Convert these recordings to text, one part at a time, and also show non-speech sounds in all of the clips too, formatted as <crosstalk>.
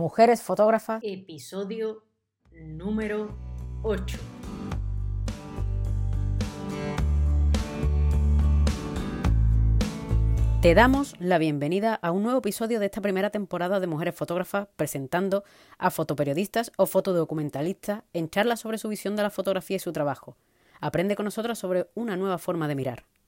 Mujeres Fotógrafas, episodio número 8. Te damos la bienvenida a un nuevo episodio de esta primera temporada de Mujeres Fotógrafas presentando a fotoperiodistas o fotodocumentalistas en charlas sobre su visión de la fotografía y su trabajo. Aprende con nosotros sobre una nueva forma de mirar.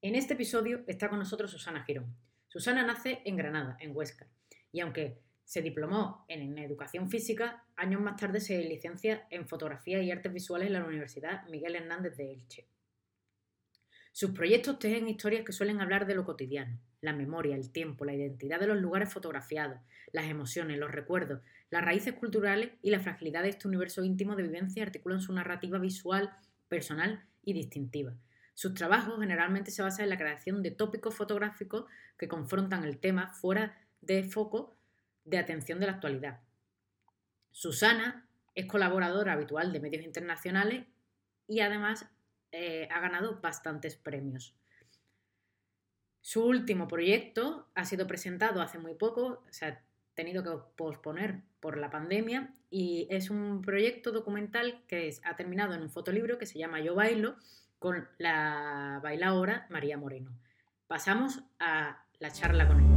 En este episodio está con nosotros Susana Girón. Susana nace en Granada, en Huesca, y aunque se diplomó en educación física, años más tarde se licencia en fotografía y artes visuales en la Universidad Miguel Hernández de Elche. Sus proyectos tejen historias que suelen hablar de lo cotidiano, la memoria, el tiempo, la identidad de los lugares fotografiados, las emociones, los recuerdos, las raíces culturales y la fragilidad de este universo íntimo de vivencia articulan su narrativa visual, personal y distintiva. Sus trabajos generalmente se basan en la creación de tópicos fotográficos que confrontan el tema fuera de foco de atención de la actualidad. Susana es colaboradora habitual de medios internacionales y además eh, ha ganado bastantes premios. Su último proyecto ha sido presentado hace muy poco, se ha tenido que posponer por la pandemia y es un proyecto documental que ha terminado en un fotolibro que se llama Yo Bailo con la bailaora María Moreno. Pasamos a la charla con ella.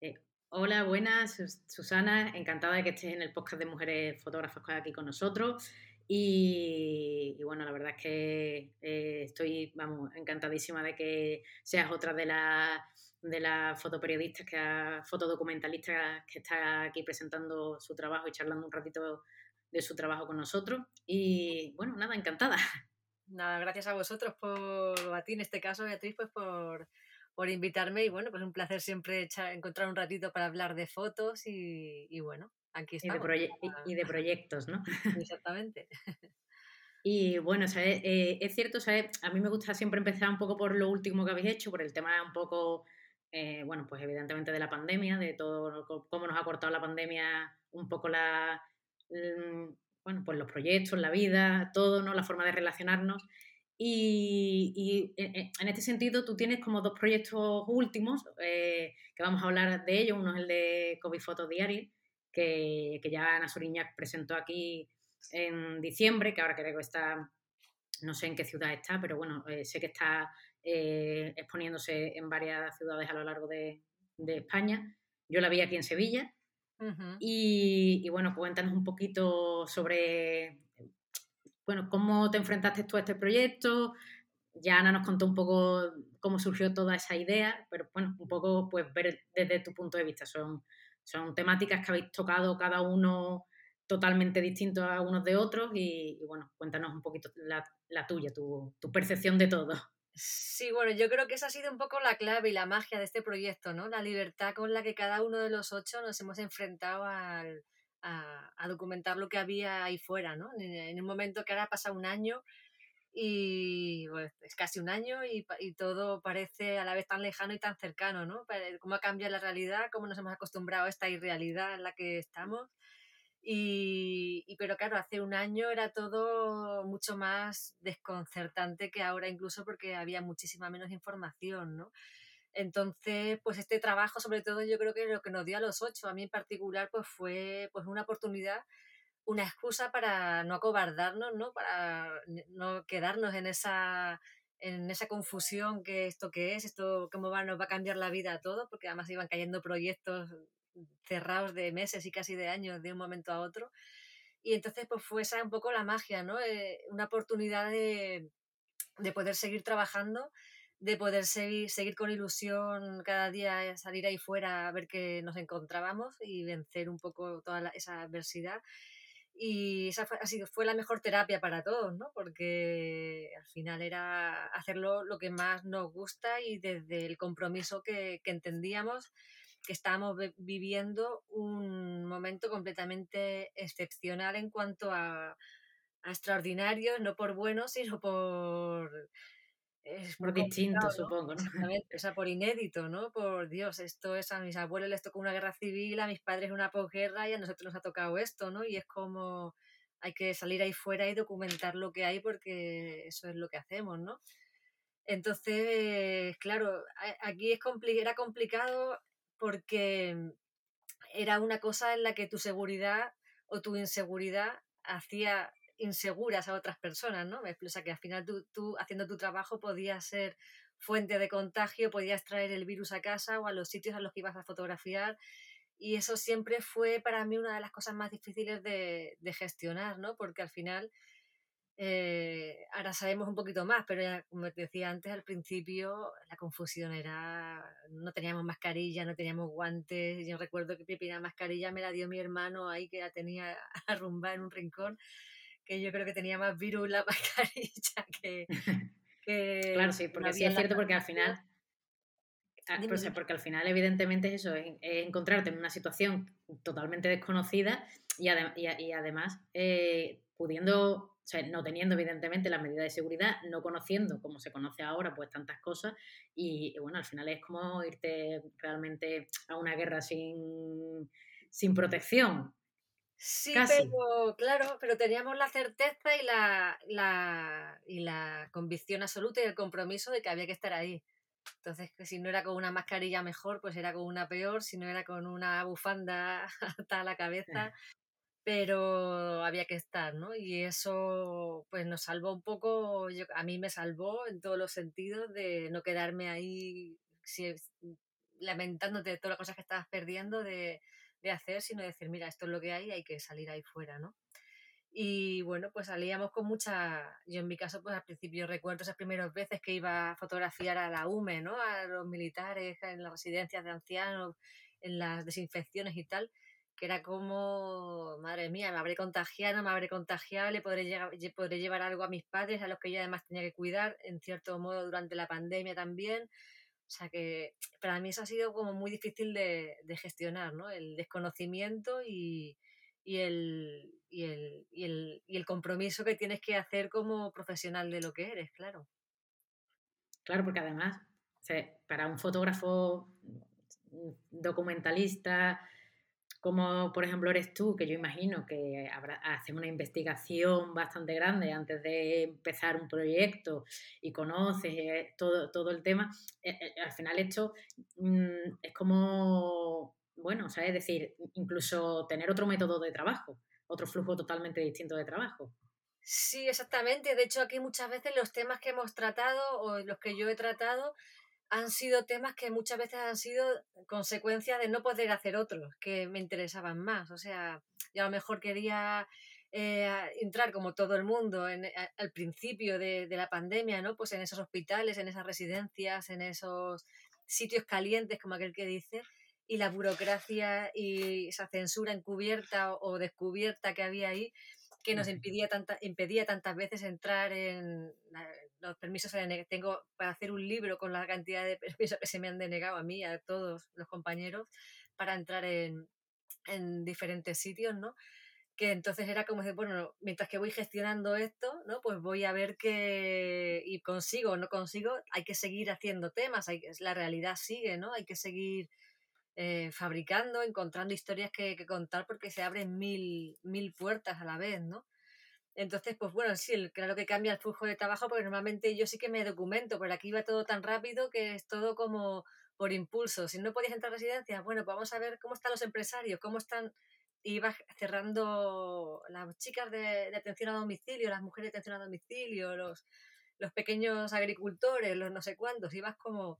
Eh, hola, buenas, Susana, encantada de que estés en el podcast de Mujeres Fotógrafas aquí con nosotros. Y, bueno, la verdad es que eh, estoy, vamos, encantadísima de que seas otra de las de las fotoperiodistas, que fotodocumentalistas que está aquí presentando su trabajo y charlando un ratito de su trabajo con nosotros. Y bueno, nada, encantada. <laughs> Nada, gracias a vosotros por, a ti en este caso, Beatriz, pues por, por invitarme y bueno, pues un placer siempre encontrar un ratito para hablar de fotos y, y bueno, aquí estamos. Y de, y de proyectos, ¿no? <laughs> <laughs> Exactamente. Y bueno, eh, es cierto, ¿sabes? a mí me gusta siempre empezar un poco por lo último que habéis hecho, por el tema un poco eh, bueno, pues evidentemente de la pandemia, de todo cómo nos ha cortado la pandemia un poco la, mm, bueno, pues los proyectos, la vida, todo, ¿no? La forma de relacionarnos. Y, en este sentido, tú tienes como dos proyectos últimos, eh, que vamos a hablar de ellos. Uno es el de COVID Photo Diary, que, que ya Ana Soriñac presentó aquí en diciembre, que ahora creo que está, no sé en qué ciudad está, pero bueno, eh, sé que está eh, exponiéndose en varias ciudades a lo largo de, España. Yo la vi aquí en Sevilla. y, bueno, cuéntanos un poquito sobre bueno, cómo te enfrentaste tú a este proyecto. Ya Ana nos contó un poco cómo surgió toda esa idea, pero bueno, un poco pues ver desde tu punto de vista. Son, son temáticas que habéis tocado cada uno totalmente distintos a unos de otros y, bueno, cuéntanos un poquito la, tuya, tu, tu percepción de todo. Sí, bueno, yo creo que esa ha sido un poco la clave y la magia de este proyecto, ¿no? La libertad con la que cada uno de los ocho nos hemos enfrentado al, a, documentar lo que había ahí fuera, ¿no? En, un momento que ahora pasa un año y es casi un año y, y, todo parece a la vez tan lejano y tan cercano, ¿no? Cómo ha cambiado la realidad, cómo nos hemos acostumbrado a esta irrealidad en la que estamos y, pero claro, hace un año era todo mucho más desconcertante que ahora incluso porque había muchísima menos información, ¿no? Entonces, pues este trabajo, sobre todo, yo creo que lo que nos dio a los ocho, a mí en particular, pues fue pues una oportunidad, una excusa para no acobardarnos, ¿no? Para no quedarnos en esa en esa confusión que esto que es, esto cómo va, nos va a cambiar la vida a todos, porque además iban cayendo proyectos cerrados de meses y casi de años de un momento a otro. Y entonces pues fue esa un poco la magia, ¿no? Eh, una oportunidad de, de, poder seguir trabajando, de poder seguir, seguir con ilusión cada día, salir ahí fuera a ver que nos encontrábamos y vencer un poco toda esa adversidad. Y esa fue, sido, fue la mejor terapia para todos, ¿no? Porque al final era hacerlo lo que más nos gusta y desde el compromiso que, que entendíamos que estábamos viviendo un momento completamente excepcional en cuanto a, a extraordinario, no por bueno, sino por es por distinto, supongo, ¿no? <laughs> Exactamente, o sea, por inédito, ¿no? Por Dios, esto es a mis abuelos les tocó una guerra civil, a mis padres una posguerra y a nosotros nos ha tocado esto, ¿no? Y es como hay que salir ahí fuera y documentar lo que hay porque eso es lo que hacemos, ¿no? Entonces, claro, aquí es era complicado porque era una cosa en la que tu seguridad o tu inseguridad hacía inseguras a otras personas, ¿no? O sea, que al final tú, tú haciendo tu trabajo podías ser fuente de contagio, podías traer el virus a casa o a los sitios a los que ibas a fotografiar. Y eso siempre fue para mí una de las cosas más difíciles de, gestionar, ¿no? Porque al final, eh, ahora sabemos un poquito más, pero ya, como te decía antes, al principio la confusión era, no teníamos mascarilla, no teníamos guantes. Yo recuerdo que mi primera mascarilla me la dio mi hermano ahí, que la tenía <laughs> arrumbada en un rincón que yo creo que tenía más virus la <laughs> mascarilla que... <laughs> claro, sí, porque sí es cierto porque al final... Ah, pues, porque al final, evidentemente, es eso, es, encontrarte en una situación totalmente desconocida y, y, además eh, pudiendo, o sea, no teniendo evidentemente las medidas de seguridad, no conociendo como se conoce ahora, pues tantas cosas. Y, bueno, al final es como irte realmente a una guerra sin, sin protección. Sí, pero claro, pero teníamos la certeza y la, la, y la convicción absoluta y el compromiso de que había que estar ahí. Entonces, que si no era con una mascarilla mejor, pues era con una peor, si no era con una bufanda <laughs> hasta la cabeza, pero había que estar, ¿no? Y eso pues nos salvó un poco, yo, a mí me salvó en todos los sentidos de no quedarme ahí si, lamentándote de todas las cosas que estabas perdiendo, de, de hacer, sino decir, mira, esto es lo que hay, hay que salir ahí fuera, ¿no? Y bueno, pues salíamos con mucha, yo en mi caso, pues al principio recuerdo esas primeras veces que iba a fotografiar a la UME, ¿no? A los militares, en las residencias de ancianos, en las desinfecciones y tal, que era como, madre mía, me habré contagiado, me habré contagiado, le podré, llegar, podré llevar algo a mis padres, a los que yo además tenía que cuidar, en cierto modo, durante la pandemia también. O sea que <tsk> para mí eso ha sido como muy difícil de, gestionar, ¿no? El desconocimiento y, el, y, el, y, el, y el compromiso que tienes que hacer como profesional de lo que eres, claro. Claro, porque además, para un fotógrafo mm, documentalista, como por ejemplo eres tú, que yo imagino que haces una investigación bastante grande antes de empezar un proyecto y conoces eh, todo, todo el tema, eh, eh, al final esto mm, es como, bueno, o sea, es decir, incluso tener otro método de trabajo, otro flujo totalmente distinto de trabajo. Sí, exactamente. De hecho, aquí muchas veces los temas que hemos tratado o los que yo he tratado han sido temas que muchas veces han sido consecuencia de no poder hacer otros que me interesaban más. O sea, yo a lo mejor quería eh, entrar como todo el mundo en, al principio de, la pandemia, ¿no? Pues en esos hospitales, en esas residencias, en esos sitios calientes, como aquel que dice, y la burocracia y esa censura encubierta o descubierta que había ahí, que nos impedía, tanta, impedía tantas veces entrar en los permisos. Tengo para hacer un libro con la cantidad de permisos que se me han denegado a mí, a todos los compañeros, para entrar en, en diferentes sitios, ¿no? que entonces era como decir, bueno, mientras que voy gestionando esto, ¿no? Pues voy a ver que y consigo o no consigo, hay que seguir haciendo temas, hay, la realidad sigue, ¿no? Hay que seguir eh, fabricando, encontrando historias que, contar porque se abren mil, mil puertas a la vez, ¿no? Entonces, pues bueno, sí, claro que cambia el flujo de trabajo porque normalmente yo sí que me documento, pero aquí va todo tan rápido que es todo como por impulso. Si no podías entrar a residencias, bueno, pues vamos a ver cómo están los empresarios, cómo están ibas cerrando las chicas de, atención a domicilio, las mujeres de atención a domicilio, los, los pequeños agricultores, los no sé cuántos, ibas como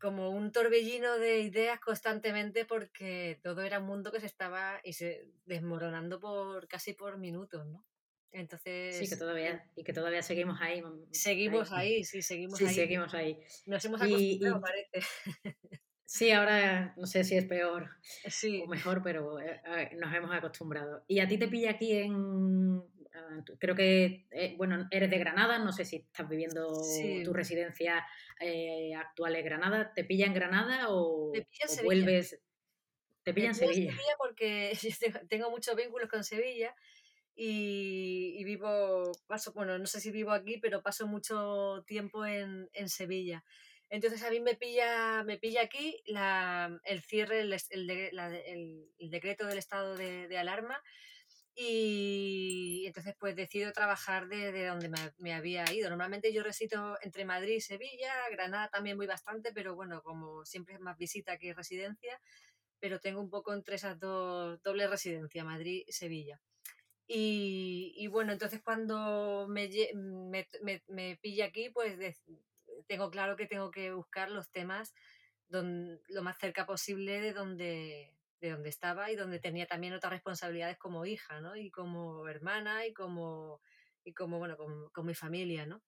como un torbellino de ideas constantemente porque todo era un mundo que se estaba y se desmoronando por casi por minutos, ¿no? Entonces. Sí, que todavía, y que todavía seguimos ahí. Seguimos ahí, sí, seguimos sí, ahí. seguimos ahí. Nos hemos acostumbrado, parece. <laughs> Sí, ahora no sé si es peor sí. o mejor, pero eh, nos hemos acostumbrado. ¿Y a ti te pilla aquí en... Ah, creo que, eh, bueno, eres de Granada, no sé si estás viviendo tu residencia eh, actual en Granada. ¿Te pilla en Granada o, vuelves? Te pilla en Sevilla. Sevilla porque <laughs> tengo muchos vínculos con Sevilla y, vivo, paso, bueno, no sé si vivo aquí, pero paso mucho tiempo en, en Sevilla. Entonces a mí me pilla, me pilla aquí la, el cierre, el, el, el, decreto del estado de, de, alarma y entonces pues decido trabajar de, de donde me, me, había ido. Normalmente yo resido entre Madrid y Sevilla, Granada también voy bastante, pero bueno, como siempre es más visita que residencia, pero tengo un poco entre esas dos doble residencia, Madrid y Sevilla. Y, bueno, entonces cuando me, me, me, pilla aquí, pues tengo claro que tengo que buscar los temas lo más cerca posible de donde, de donde estaba y donde tenía también otras responsabilidades como hija, ¿no? Y como hermana y como, y como bueno, con, con mi familia, ¿no?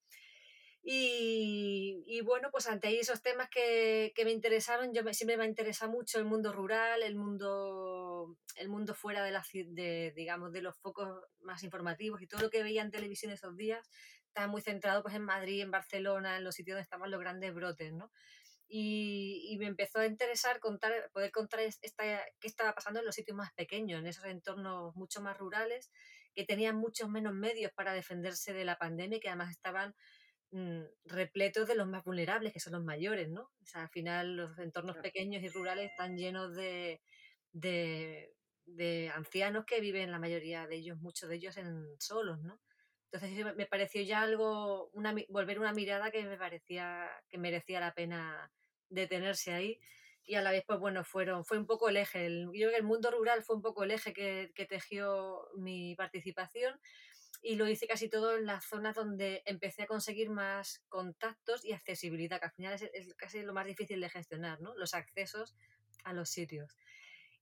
Y, bueno, pues ante esos temas que, me interesaron, yo me, siempre me ha interesado mucho el mundo rural, el mundo, el mundo fuera de, la, de, digamos, de los focos más informativos y todo lo que veía en televisión esos días estaba muy centrado pues, en Madrid, en Barcelona, en los sitios donde estaban los grandes brotes, ¿no? Y, me empezó a interesar contar, poder contar esta, qué estaba pasando en los sitios más pequeños, en esos entornos mucho más rurales, que tenían muchos menos medios para defenderse de la pandemia y que además estaban Mm, repletos de los más vulnerables, que son los mayores, ¿no? O sea, al final los entornos pequeños y rurales están llenos de, de, ancianos que viven, la mayoría de ellos, muchos de ellos en solos, ¿no? Entonces me pareció ya algo, una, volver una mirada que me parecía que merecía la pena detenerse ahí y a la vez, pues bueno, fueron, fue un poco el eje, el, yo creo que el mundo rural fue un poco el eje que, que tejió mi participación y lo hice casi todo en las zonas donde empecé a conseguir más contactos y accesibilidad, que al final es, casi lo más difícil de gestionar, ¿no? Los accesos a los sitios.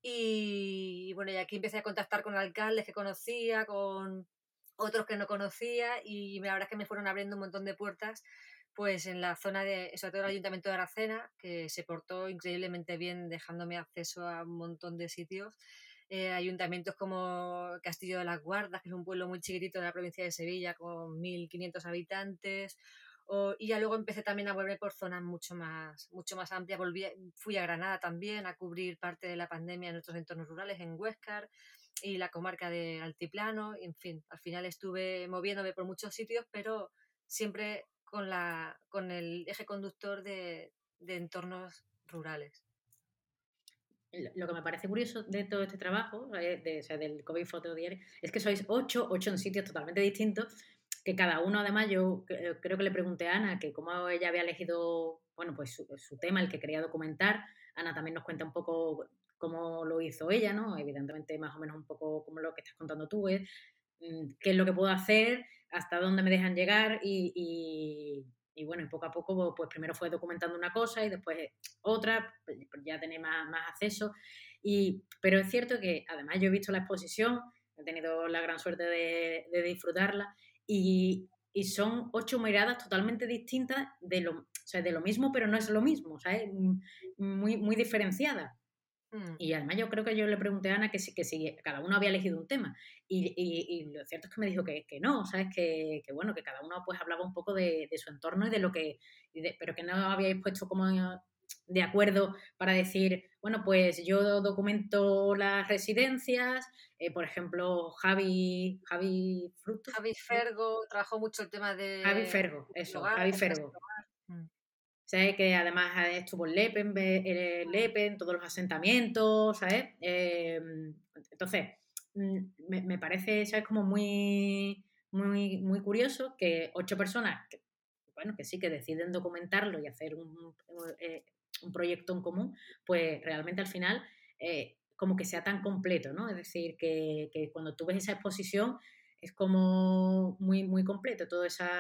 Y, bueno, y aquí empecé a contactar con alcaldes que conocía, con otros que no conocía y la verdad es que me fueron abriendo un montón de puertas pues en la zona de, sobre todo el Ayuntamiento de Aracena, que se portó increíblemente bien dejándome acceso a un montón de sitios eh, ayuntamientos como Castillo de las Guardas, que es un pueblo muy chiquitito de la provincia de Sevilla, con 1.500 habitantes. y ya luego empecé también a volver por zonas mucho más, mucho más amplias. Volví, fui a Granada también a cubrir parte de la pandemia en nuestros entornos rurales, en Huescar y la comarca de Altiplano. en fin, al final estuve moviéndome por muchos sitios, pero siempre con, la, con el eje conductor de entornos rurales lo que me parece curioso de todo este trabajo, eh, de, o sea, del COVID Foto Diario, es que sois ocho, ocho en sitios totalmente distintos, que cada uno, además, yo eh, creo que le pregunté a Ana que cómo ella había elegido, bueno, pues su, tema, el que quería documentar. Ana también nos cuenta un poco cómo lo hizo ella, ¿no? Evidentemente, más o menos un poco como lo que estás contando tú, es mm, qué es lo que puedo hacer, hasta dónde me dejan llegar y bueno, poco a poco, pues primero fue documentando una cosa y después otra, pues, ya tenía más, más acceso. Y, pero es cierto que además yo he visto la exposición, he tenido la gran suerte de, de disfrutarla y, y, son ocho miradas totalmente distintas de lo, o sea, de lo mismo, pero no es lo mismo, ¿sabes? Muy, muy diferenciadas. Mm. Y además yo creo que yo le pregunté a Ana que si, que si cada uno había elegido un tema. Y, y, lo cierto es que me dijo que, que no, ¿sabes? Que, que, bueno, que cada uno pues hablaba un poco de, de su entorno y de lo que... pero que no habíais puesto como de acuerdo para decir, bueno, pues yo documento las residencias, eh, por ejemplo, Javi, Javi Fruto. Javi Fergo trabajó mucho el tema de... Javi Fergo, eso, Javi Fergo. ¿Sabes? Que además estuvo en Lepen, en Lepen, todos los asentamientos, ¿sabes? Em, entonces, mm, me, parece, ¿sabes? Como muy, muy, muy curioso que ocho personas, bueno, que sí, que deciden documentarlo y hacer un, eh, un proyecto en común, pues realmente al final eh, como que sea tan completo, ¿no? Es decir, que, que, cuando tú ves esa exposición es como muy, muy completo, toda esa,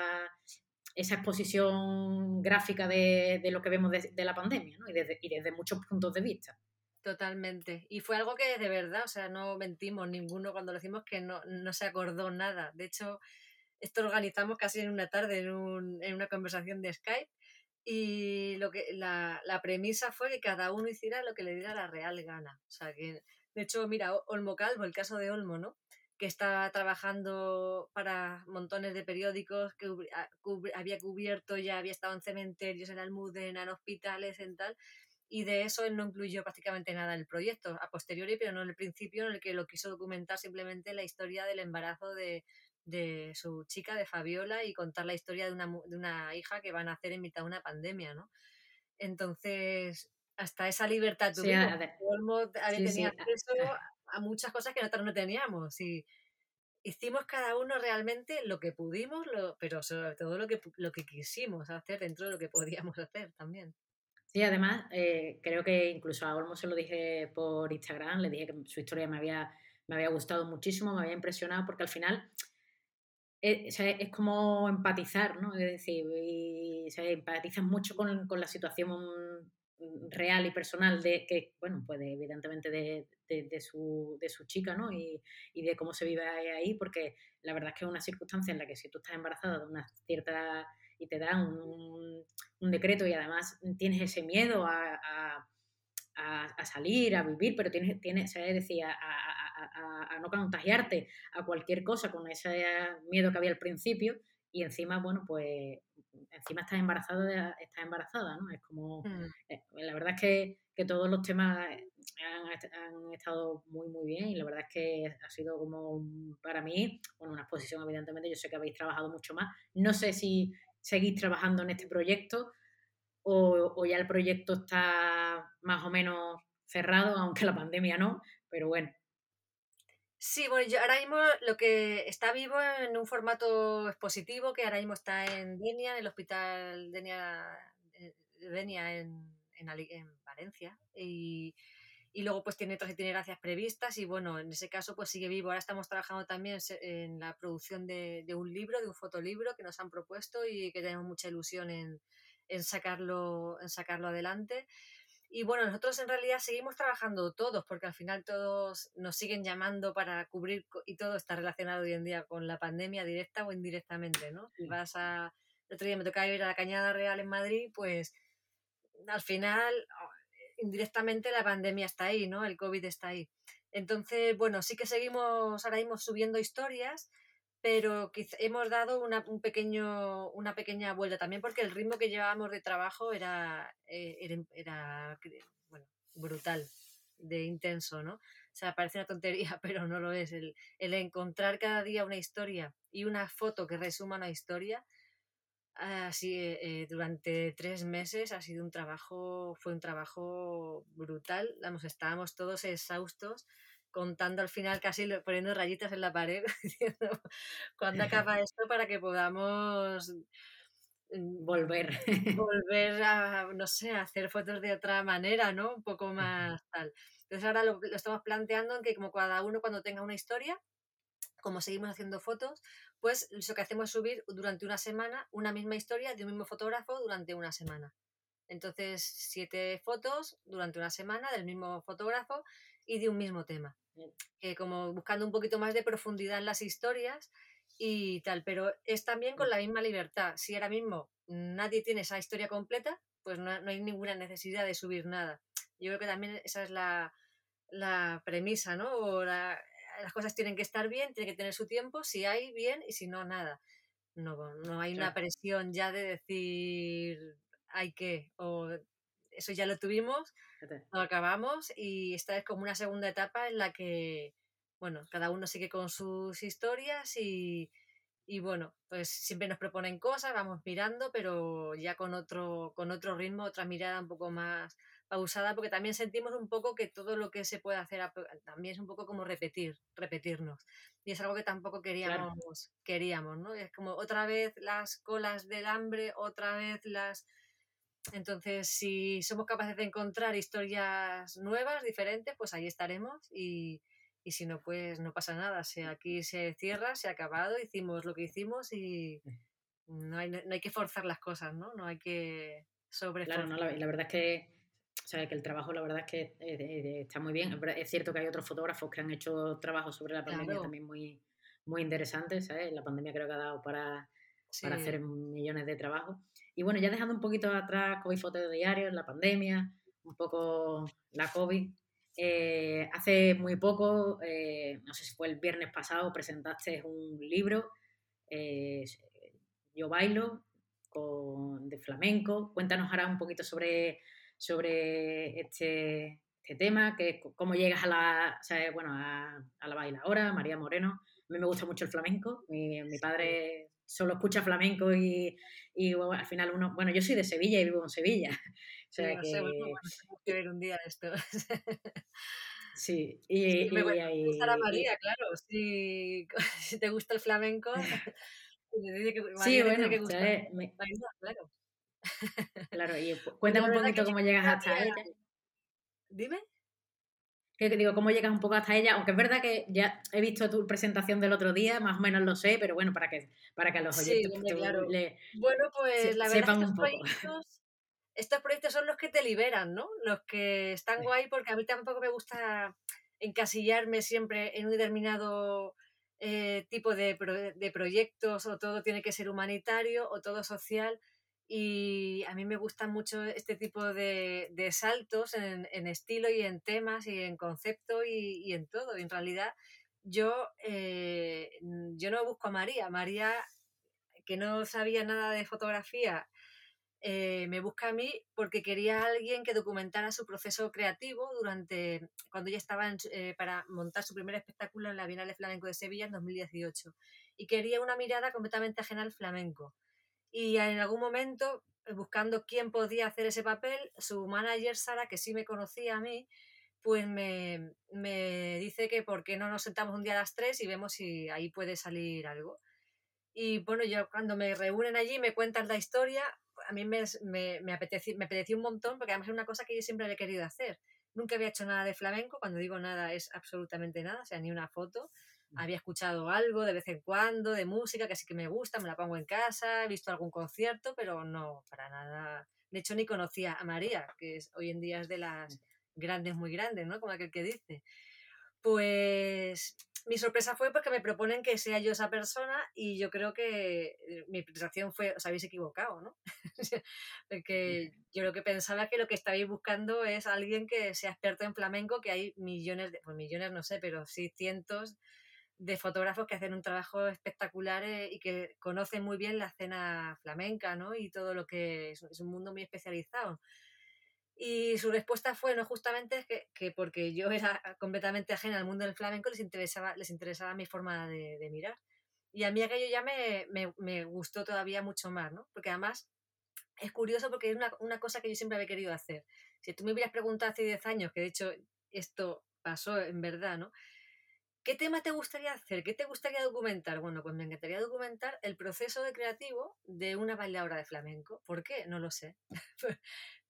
esa exposición gráfica de, lo que vemos de, la pandemia, ¿no? Y desde, y desde muchos puntos de vista. Totalmente. Y fue algo que de verdad, o sea, no mentimos ninguno cuando lo decimos que no, no se acordó nada. De hecho, esto lo organizamos casi en una tarde, en, un, en una conversación de Skype. Y lo que, la, la, premisa fue que cada uno hiciera lo que le diera la real gana. O sea, que, de hecho, mira, Olmo Calvo, el caso de Olmo, ¿no? Que está trabajando para montones de periódicos, que había cubierto, ya había estado en cementerios, en Almudena, en hospitales, en tal. Y de eso él no incluyó prácticamente nada en el proyecto, a posteriori, pero no en el principio, en el que lo quiso documentar simplemente la historia del embarazo de, de su chica, de Fabiola, y contar la historia de una, de una hija que van a hacer en mitad de una pandemia, ¿no? Entonces, hasta esa libertad tuvimos. Sí, tenía acceso a muchas cosas que nosotros no teníamos. Y hicimos cada uno realmente lo que pudimos, lo, pero sobre todo lo que, lo que quisimos hacer dentro de lo que <laughs> podíamos hacer también. Sí, además, eh, creo que incluso a Olmo se lo dije por Instagram, le dije que su historia me había, me había gustado muchísimo, me había impresionado, porque al final es, es, como empatizar, ¿no? Es decir, y, empatizas mucho con, con, la situación real y personal de que, bueno, pues evidentemente de, de, su, de su chica, ¿no? Y, y, de cómo se vive ahí, porque la verdad es que es una circunstancia en la que si tú estás embarazada de una cierta y te dan un, decreto y además tienes ese miedo a, a, a, salir, a vivir, pero tienes, tienes es decir, a, a, no contagiarte a cualquier cosa con ese miedo que había al principio y encima, bueno, pues encima estás embarazada, estás embarazada, ¿no? Es como, mm. eh, la verdad es que, que, todos los temas han, han, estado muy, muy bien y la verdad es que ha sido como, para mí, bueno, una exposición evidentemente, yo sé que habéis trabajado mucho más, no sé si seguís trabajando en este proyecto o, o ya el proyecto está más o menos cerrado, aunque la pandemia no, pero bueno, Sí, bueno, yo ahora mismo lo que está vivo en un formato expositivo, que ahora mismo está en Denia, en el hospital Denia, eh, Denia en, en, Valencia, y, y, luego pues tiene otras itinerancias previstas y bueno, en ese caso pues sigue vivo. Ahora estamos trabajando también en la producción de, de un libro, de un fotolibro que nos han propuesto y que tenemos mucha ilusión en, en sacarlo, en sacarlo adelante. Y bueno, nosotros en realidad seguimos trabajando todos, porque al final todos nos siguen llamando para cubrir y todo está relacionado hoy en día con la pandemia directa o indirectamente, ¿no? Si vas a... El otro día me tocaba ir a la Cañada Real en Madrid, pues al final oh, indirectamente la pandemia está ahí, ¿no? El COVID está ahí. Entonces, bueno, sí que seguimos ahora mismo subiendo historias, pero hemos dado una, un pequeño, una pequeña vuelta también porque el ritmo que llevábamos de trabajo era, eh, era, bueno, brutal, de intenso, ¿no? O sea, parece una tontería, <laughs> pero no lo es. El, el encontrar cada día una historia y una foto que resuma una historia, así eh, durante tres meses ha sido un trabajo, fue un trabajo brutal. Vamos, estábamos todos exhaustos contando al final casi poniendo rayitas en la pared <laughs> diciendo cuándo <laughs> acaba esto para que podamos mm, volver <laughs> volver. A no sé a hacer fotos de otra manera no un poco más tal entonces ahora lo, estamos planteando en que como cada uno cuando tenga una historia como seguimos haciendo fotos, pues lo que hacemos es subir durante una semana una misma historia de un mismo fotógrafo durante una semana. Entonces, siete fotos durante una semana del mismo fotógrafo y de un mismo tema que como buscando un poquito más de profundidad en las historias y tal, pero es también con la misma libertad. Si ahora mismo nadie tiene esa historia completa, pues no, hay ninguna necesidad de subir nada. Yo creo que también esa es la, la premisa, ¿no? O las cosas tienen que estar bien, tienen que tener su tiempo, si hay bien y si no, nada. No, no hay una presión ya de decir hay que, o eso ya lo tuvimos, lo acabamos y esta es como una segunda etapa en la que, bueno, cada uno sigue con sus historias y, y bueno, pues siempre nos proponen cosas, vamos mirando, pero ya con otro, con otro ritmo, otra mirada un poco más pausada, porque también sentimos un poco que todo lo que se puede hacer también es un poco como repetir, repetirnos. Y es algo que tampoco queríamos, queríamos, ¿no? Es como otra vez las colas del hambre, otra vez las entonces, si somos capaces de encontrar historias nuevas, diferentes, pues ahí estaremos y, y si no, pues no pasa nada. Si aquí se cierra, se ha acabado, hicimos lo que hicimos y no hay, no hay que forzar las cosas, ¿no? No hay que sobre Claro, no, la, la, verdad es que, o sea, que el trabajo, la verdad es que eh, está muy bien. Es cierto que hay otros fotógrafos que han hecho trabajos sobre la pandemia también muy, muy interesantes, ¿sabes? La pandemia creo que ha dado para, para hacer millones de trabajos. Y bueno, ya dejando un poquito atrás COVID Foto Diario, la pandemia, un poco la COVID, eh, hace muy poco, eh, no sé si fue el viernes pasado, presentaste un libro, eh, Yo Bailo, con, de flamenco. Cuéntanos ahora un poquito sobre, sobre este, este tema, que, cómo llegas a la, bueno, a, a, la bailadora, María Moreno. A mí me gusta mucho el flamenco, mi, mi padre solo escucha flamenco y, y al final uno, bueno, yo soy de Sevilla y vivo en Sevilla. O sea que... que ver un día esto. <laughs> Sí, y, me y, gusta María, claro. Si, <laughs> si, te gusta el flamenco, <laughs> sí, bueno, que gusta. Me... claro. Claro, y cuéntame un poquito cómo llegas hasta ella. Dime. Que digo, cómo llegas un poco hasta ella, aunque es verdad que ya he visto tu presentación del otro día, más o menos lo sé, pero bueno, para que, para que los oyentes sí, claro. le, bueno, pues la verdad sepan es un poco. Proyectos, estos proyectos son los que te liberan, ¿no? Los que están guay, porque a mí tampoco me gusta encasillarme siempre en un determinado eh, tipo de, de proyectos, o todo tiene que ser humanitario, o todo social y a mí me gustan mucho este tipo de, de saltos en, en, estilo y en temas y en concepto y, y en todo. en realidad yo, eh, yo no busco a María. María, que no sabía nada de fotografía, eh, me busca a mí porque quería a alguien que documentara su proceso creativo durante cuando ella estaba eh, para montar su primer espectáculo en la Bienal Flamenco de Sevilla en 2018. Y quería una mirada completamente ajena al flamenco y en algún momento, eh, buscando quién podía hacer ese papel, su manager Sara, que sí me conocía a mí, pues me, me, dice que por qué no nos sentamos un día a las tres y vemos si ahí puede salir algo. Y bueno, yo cuando me reúnen allí me cuentan la historia, a mí me, me, me, apeteció, me apeteció un montón porque además es una cosa que yo siempre he querido hacer. Nunca había hecho nada de flamenco, cuando digo nada es absolutamente nada, o sea, ni una foto había escuchado algo de vez en cuando de música que sí que me gusta, me la pongo en casa, he visto algún concierto, pero no, para nada. De hecho, ni conocía a María, que es, hoy en día es de las grandes, muy grandes, ¿no? Como aquel que dice. Pues mi sorpresa fue porque me proponen que sea yo esa persona y yo creo que eh, mi presentación fue, os habéis equivocado, ¿no? <laughs> porque yo lo que pensaba que lo que estabais buscando es alguien que sea experto en flamenco, que hay millones, de, pues millones no sé, pero sí cientos de fotógrafos que hacen un trabajo espectacular eh, y que conocen muy bien la escena flamenca, ¿no? Y todo lo que es, un mundo muy especializado. Y su respuesta fue, no justamente que, que, porque yo era completamente ajena al mundo del flamenco, les interesaba, les interesaba mi forma de, de mirar. Y a mí aquello ya me, me, me, gustó todavía mucho más, ¿no? Porque además es curioso porque es una, una, cosa que yo siempre había querido hacer. Si tú me hubieras preguntado hace 10 años, que de hecho esto pasó en verdad, ¿no? ¿Qué tema te gustaría hacer? ¿Qué te gustaría documentar? Bueno, pues me encantaría documentar el proceso de creativo de una bailadora de flamenco. ¿Por qué? No lo sé. <laughs>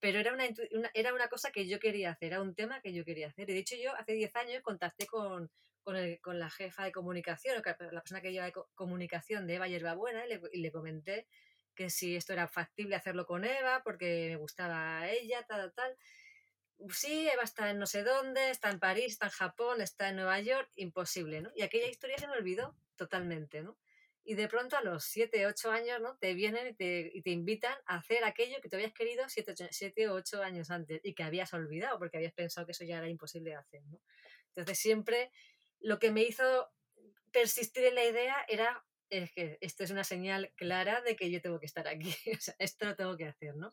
Pero era una, era una cosa que yo quería hacer, era un tema que yo quería hacer. Y de hecho yo hace 10 años contacté con, con, la jefa de comunicación, la persona que lleva de comunicación de Eva Yerbabuena, y le, y le comenté que si esto era factible hacerlo con Eva, porque me gustaba ella, tal, tal sí, Eva está en no sé dónde, está en París, está en Japón, está en Nueva York, imposible, ¿no? Y aquella historia se me olvidó totalmente, ¿no? Y de pronto a los 7, 8 años, ¿no? Te vienen y te, y te invitan a hacer aquello que te habías querido 7, o 8 años antes y que habías olvidado porque habías pensado que eso ya era imposible de hacer, ¿no? Entonces siempre lo que me hizo persistir en la idea era es que esto es una señal clara de que yo tengo que estar aquí, <laughs> o sea, esto lo tengo que hacer, ¿no?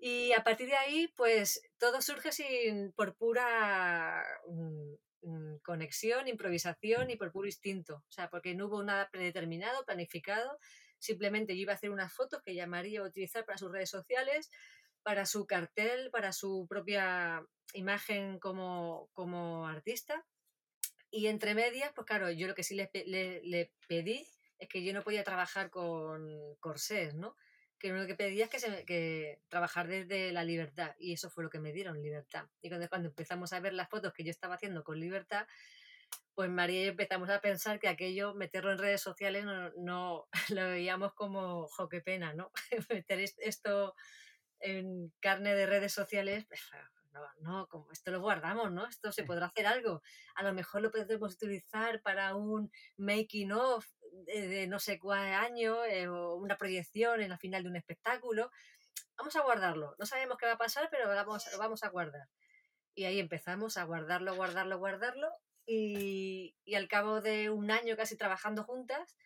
Y a partir de ahí, pues todo surge sin, por pura mm, mm, conexión, improvisación y por puro instinto. O sea, porque no hubo nada predeterminado, planificado. Simplemente yo iba a hacer unas fotos que llamaría a utilizar para sus redes sociales, para su cartel, para su propia imagen como, como artista. Y entre medias, pues claro, yo lo que sí le, le, le pedí es que yo no podía trabajar con corsés, ¿no? Que lo que pedía es que, se, que trabajar desde la libertad y eso fue lo que me dieron, libertad. Y cuando, cuando empezamos a ver las fotos que yo estaba haciendo con libertad, pues María y yo empezamos a pensar que aquello, meterlo en redes sociales, no, no <laughs> lo veíamos como, jo, qué pena, ¿no? <laughs> Meter esto en carne de redes sociales, pues, no, no, como esto lo guardamos, ¿no? Esto se podrá hacer algo. A lo mejor lo podemos utilizar para un making of de, no sé cuál año, eh, o una proyección en la final de un espectáculo. Vamos a guardarlo. No sabemos qué va a pasar, pero lo vamos, lo vamos a guardar. Y ahí empezamos a guardarlo, guardarlo, guardarlo. Y, y al cabo de un año casi trabajando juntas,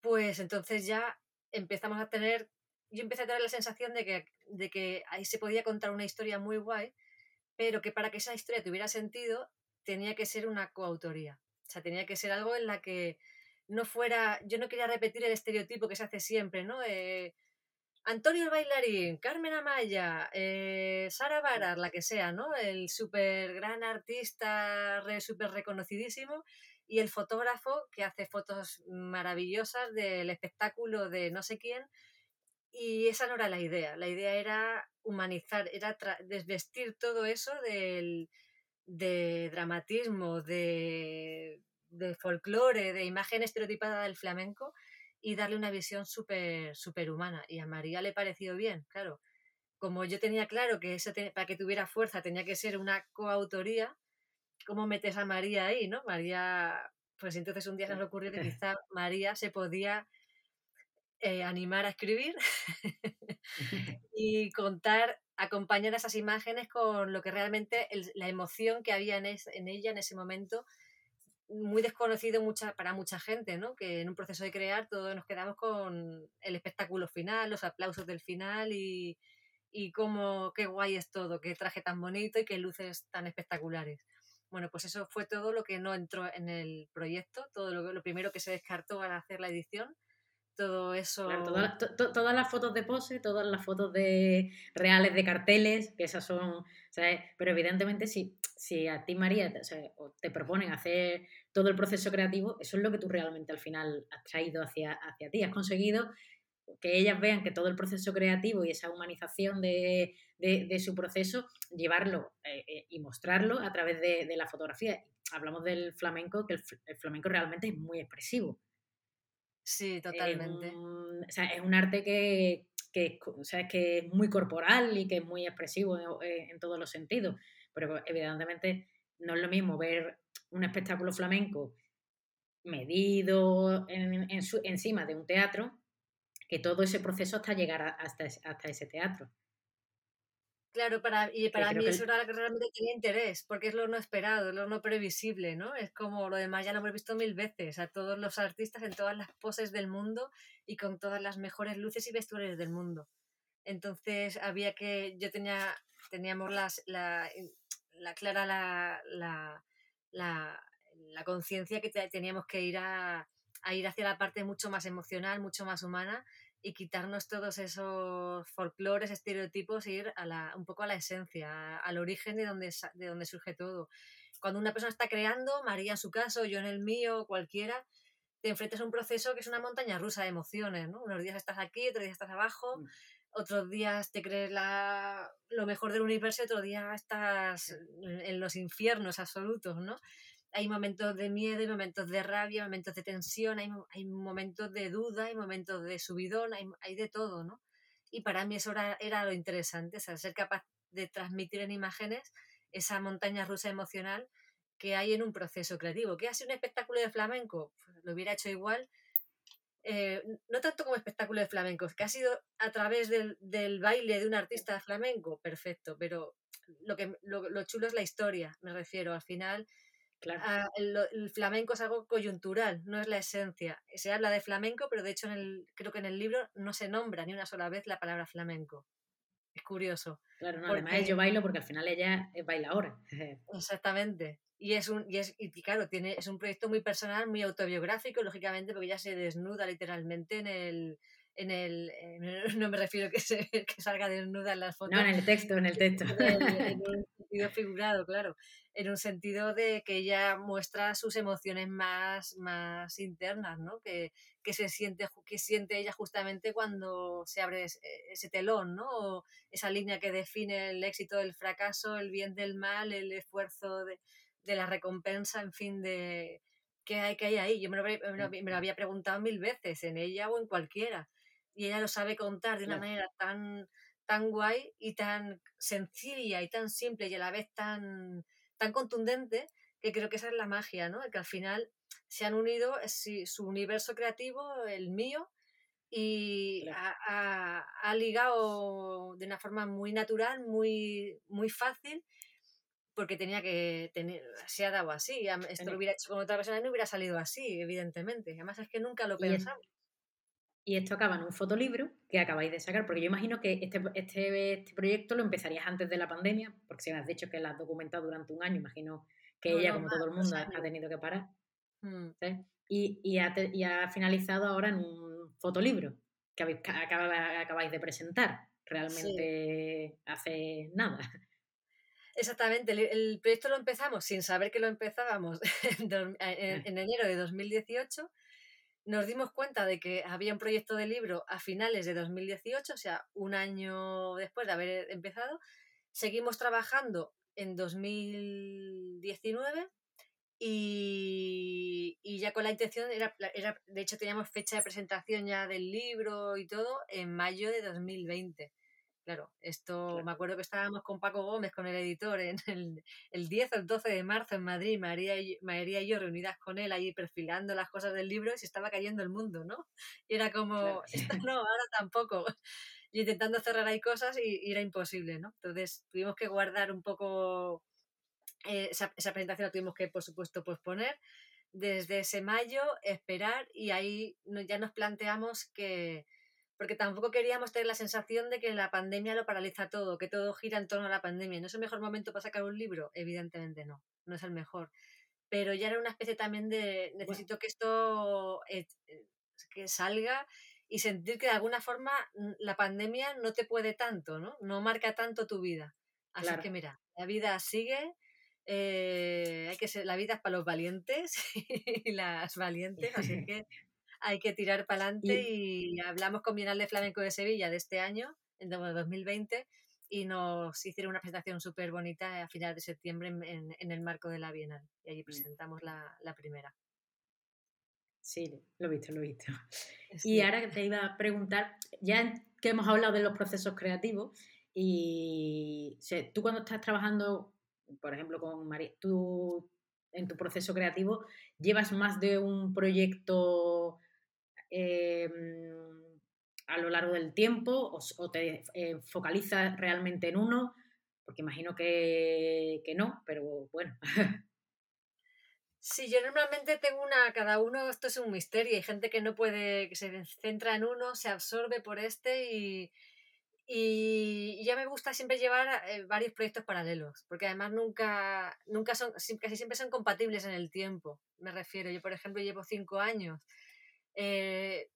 pues entonces ya empezamos a tener, yo empecé a tener la sensación de que, de que ahí se podía contar una historia muy guay, pero que para que esa historia tuviera sentido tenía que ser una coautoría. O sea, tenía que ser algo en la que no fuera, yo no quería repetir el estereotipo que se hace siempre, ¿no? Eh, Antonio el bailarín, Carmen Amaya, eh, Sara Barar, la que sea, ¿no? El súper gran artista, re, súper reconocidísimo, y el fotógrafo que hace fotos maravillosas del espectáculo de no sé quién. Y esa no era la idea. La idea era humanizar, era desvestir todo eso del, de dramatismo, de, de folclore, de imagen estereotipada del flamenco y darle una visión súper super humana. Y a María le pareció bien, claro. Como yo tenía claro que eso para que tuviera fuerza tenía que ser una coautoría, ¿cómo metes a María ahí, no? María, pues entonces un día se nos ocurrió que <laughs> quizá María se podía eh, animar a escribir <laughs> <laughs> y contar, acompañar esas imágenes con lo que realmente, la emoción que había en, en, ella en ese momento, muy desconocido mucha, para mucha gente, ¿no? Que en un proceso de crear todos nos quedamos con el espectáculo final, los aplausos del final y, y cómo, qué guay es todo, qué traje tan bonito y qué luces tan espectaculares. Bueno, pues eso fue todo lo que no entró en el proyecto, todo lo, lo primero que se descartó al hacer la edición, todo eso. todas las fotos de pose, todas las fotos de reales de carteles, que esas son. Pero evidentemente, si, si a ti, María, te, te proponen hacer todo el proceso creativo, eso es lo que tú realmente al final has traído hacia, hacia ti. Has conseguido que ellas vean que todo el proceso creativo y esa humanización de, de, su proceso, llevarlo eh, eh, y mostrarlo a través de, la fotografía. Hablamos del flamenco, que el, flamenco realmente es muy expresivo. Sí, totalmente. Es un, o sea, es un arte que, que, o sea, que es muy corporal y que es muy expresivo en, en todos los sentidos. Pero evidentemente no es lo mismo ver un espectáculo flamenco medido en, en su, encima de un teatro que todo ese proceso hasta llegar hasta, hasta ese teatro. Claro, para, y para mí eso era lo que realmente tenía interés, porque es lo no esperado, lo no previsible, ¿no? Es como lo demás ya lo hemos visto mil veces, a todos los artistas en todas las poses del mundo y con todas las mejores luces y vestuarios del mundo. Entonces había que, yo tenía, teníamos las, la, la clara la, la, la, la conciencia que teníamos que ir a, a ir hacia la parte mucho más emocional, mucho más humana y quitarnos todos esos folclores, estereotipos e ir a la, un poco a la esencia, al origen de donde, de donde surge todo. Cuando una persona está creando, María en su caso, yo en el mío, cualquiera, te enfrentas a un proceso que es una montaña rusa de emociones, ¿no? Unos días estás aquí, otros días estás abajo, mm. otros días te crees la, lo mejor del universo, otros días estás en los infiernos absolutos, ¿no? Hay momentos de miedo, hay momentos de rabia, momentos de tensión, hay, hay momentos de duda, hay momentos de subidón, hay, hay de todo, ¿no? Y para mí eso era, era lo interesante, ser capaz de transmitir en imágenes esa montaña rusa emocional que hay en un proceso creativo. ¿Qué hace un espectáculo de flamenco? Pues lo hubiera hecho igual, eh, no tanto como espectáculo de flamenco, que ha sido a través del, del baile de un artista flamenco, perfecto, pero lo, que, lo, lo chulo es la historia, me refiero. Al final Ah, el, flamenco es algo coyuntural, no es la esencia. Se habla de flamenco, pero de hecho en el, creo que en el libro no se nombra ni una sola vez la palabra flamenco. Es curioso. Claro, no, además yo bailo porque al final ella es bailadora. <laughs> Exactamente. Y es un, y es, y claro, tiene, es un proyecto muy personal, muy autobiográfico, lógicamente, porque ella se desnuda literalmente en el, en el <laughs> no me refiero que, se, <laughs> que salga desnuda en las fotos. No, en el texto, en el texto. En, un <laughs> sentido figurado, claro. En un sentido de que ella muestra sus emociones más, más internas, ¿no? Que, que se siente, que siente ella justamente cuando se abre ese, telón, ¿no? O esa línea que define el éxito del fracaso, el bien del mal, el esfuerzo de, de la recompensa, en fin, de, ¿qué hay, qué hay ahí? Yo me lo, me, lo, había preguntado mil veces, en ella o en cualquiera y ella lo sabe contar de una manera tan, tan guay y tan sencilla y tan simple y a la vez tan, tan contundente que creo que esa es la magia, ¿no? Que al final se han unido su universo creativo, el mío, y ha, ligado de una forma muy natural, muy, muy fácil, porque tenía que tener, se ha dado así. Esto lo hubiera hecho con otra persona y no hubiera salido así, evidentemente. Además es que nunca lo pensamos. Y esto acaba en un fotolibro que acabáis de sacar, porque yo imagino que este, este, este, proyecto lo empezarías antes de la pandemia, porque si me has dicho que lo has documentado durante un año, imagino que ella, como todo el mundo, ha tenido que parar. Mm. Y, y, ha, finalizado ahora en un fotolibro que, habéis, acabáis de presentar, realmente hace nada. Exactamente, el, proyecto lo empezamos sin saber que lo empezábamos <laughs> en, en enero de 2018 nos dimos cuenta de que había un proyecto de libro a finales de 2018, o sea, un año después de haber empezado. Seguimos trabajando en 2019 y, ya con la intención, era, era, de hecho teníamos fecha de presentación ya del libro y todo en mayo de 2020. Claro, esto me acuerdo que estábamos con Paco Gómez, con el editor, en <laughs> el, el 10 o el 12 de marzo en Madrid, María y, María y yo reunidas con él ahí perfilando las cosas del libro y se estaba cayendo el mundo, ¿no? Y era como, esto no, ahora tampoco. <laughs> Y intentando cerrar ahí cosas y, era imposible, ¿no? Entonces tuvimos que guardar un poco eh, esa, esa presentación, la tuvimos que, por supuesto, posponer. Desde ese mayo, esperar y ahí ya nos planteamos que porque tampoco queríamos tener la sensación de que la pandemia lo paraliza todo, que todo gira en torno a la pandemia. ¿No es el mejor momento para sacar un libro? Evidentemente no, no es el mejor. Pero ya era una especie también de necesito que esto eh, eh, que salga y sentir que de alguna forma mm, la pandemia no te puede tanto, ¿no? No marca tanto tu vida. Así que mira, la vida sigue, eh, hay que ser, la vida es para los valientes <laughs> y las valientes, así <laughs> que hay que tirar para adelante y... hablamos con Bienal de Flamenco de Sevilla de este año, en 2020, y nos hicieron una presentación súper bonita a finales de septiembre en, el marco de la Bienal. Y allí mm. presentamos la, primera. Sí, lo he visto, lo he visto. Y ahora te iba a preguntar, ya que hemos hablado de los procesos creativos, y tú cuando estás trabajando, por ejemplo, con María, tú en tu proceso creativo, ¿llevas más de un proyecto Em, a lo largo del tiempo o, te eh, focalizas realmente en uno? Porque imagino que, no, pero bueno. <laughs> Sí, yo normalmente tengo una, cada uno, esto es un misterio, hay gente que no puede, que se centra en uno, se absorbe por este y, y ya me gusta siempre llevar eh, varios proyectos paralelos, porque además nunca, nunca son, casi siempre son compatibles en el tiempo, me refiero. Yo, por ejemplo, llevo cinco años eh,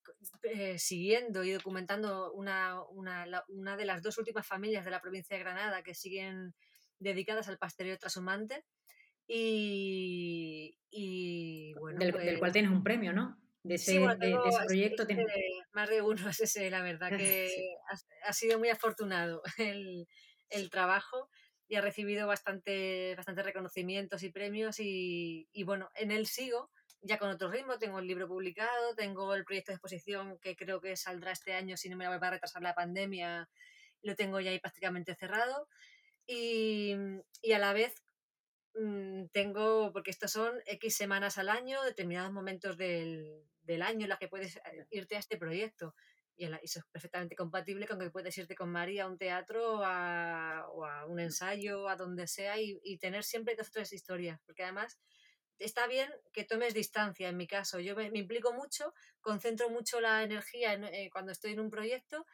eh, siguiendo y documentando una, una, de las dos últimas familias de la provincia de Granada que siguen dedicadas al pastoreo trashumante. Y, y bueno, del, cual pues tienes un premio, ¿no? De ese, proyecto. <laughs> Más de uno es ese, la verdad, <laughs> que ha, sido muy afortunado <laughs> el, el, trabajo y ha recibido bastante, bastante reconocimientos y premios y, y bueno, en él sigo ya con otro ritmo, tengo el libro publicado, tengo el proyecto de exposición que creo que saldrá este año si no me va a retrasar la pandemia, lo tengo ya ahí prácticamente cerrado. Y, y a la vez mm, tengo, porque estos son X semanas al año, determinados momentos del, del año en los que puedes eh, irte a este proyecto. Y, eso es perfectamente compatible con que puedes irte con María a un teatro a, o a un ensayo, a donde sea, y, y tener siempre dos o tres historias, porque además está bien que tomes distancia, en mi caso. Yo me, implico mucho, concentro mucho la energía eh, cuando estoy en un proyecto,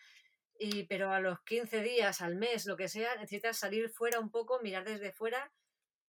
y, pero a los 15 días, al mes, lo que sea, necesitas salir fuera un poco, mirar desde fuera,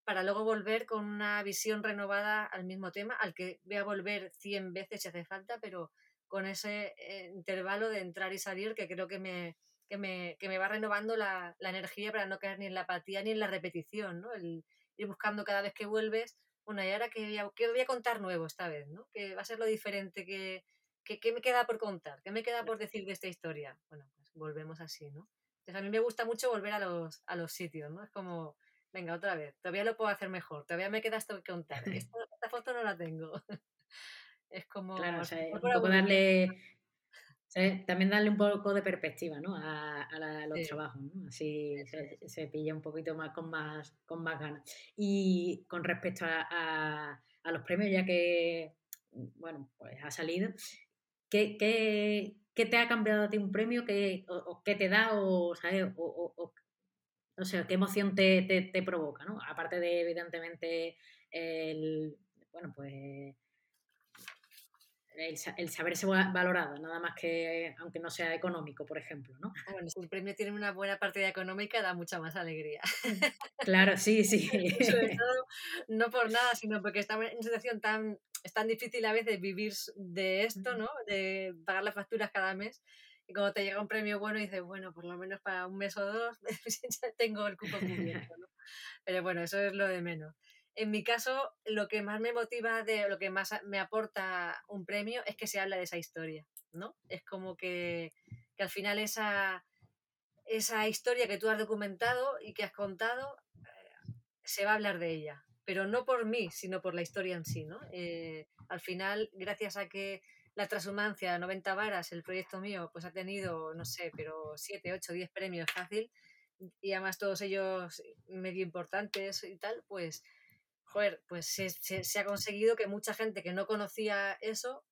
para luego volver con una visión renovada al mismo tema, al que voy a volver 100 veces si hace falta, pero con ese eh, intervalo de entrar y salir que creo que me, que me, que me va renovando la, la, energía para no caer ni en la apatía ni en la repetición, ¿no? El ir buscando cada vez que vuelves bueno, y ahora que voy, a, voy a contar nuevo esta vez, ¿no? Que va a ser lo diferente que, que, me queda por contar, qué me queda por decir de esta historia. Bueno, pues volvemos así, ¿no? Entonces a mí me gusta mucho volver a los, a los sitios, ¿no? Es como, venga, otra vez, todavía lo puedo hacer mejor, todavía me queda esto que contar. <laughs> Esta, esta foto no la tengo. <laughs> es como... Claro, o sea, un poco darle también darle un poco de perspectiva ¿no? a, los trabajos, ¿no? así se, pilla un poquito más con más, con más ganas. Y con respecto a, los premios, ya que bueno, pues ha salido. ¿Qué, qué, te ha cambiado a ti un premio? ¿Qué, o, qué te da? O, ¿sabes? O, no sé, qué emoción te, te, te, provoca, ¿no? Aparte de, evidentemente, el, bueno, pues el, el, saberse valorado, nada más que aunque no sea económico, por ejemplo, ¿no? Bueno, si el premio tiene una buena partida económica, da mucha más alegría. Claro, sí, sí. <laughs> Sobre <laughs> todo, no por nada, sino porque estamos en una situación tan, es tan difícil a veces vivir de esto, ¿no? De pagar las facturas cada mes. Y cuando te llega un premio bueno, dices, bueno, por lo menos para un mes o dos <laughs> ya tengo el cupo cubierto, ¿no? Pero bueno, eso es lo de menos. En mi caso, lo que más me motiva, de lo que más me aporta un premio es que se habla de esa historia, ¿no? Es como que, que al final esa, esa historia que tú has documentado y que has contado, eh, se va a hablar de ella, pero no por mí, sino por la historia en sí, ¿no? Eh, al final, gracias a que la transhumancia 90 varas, el proyecto mío, pues ha tenido, no sé, pero 7, 8, 10 premios fácil, y además todos ellos medio importantes y tal, pues joder, pues se, ha conseguido que mucha gente que no conocía eso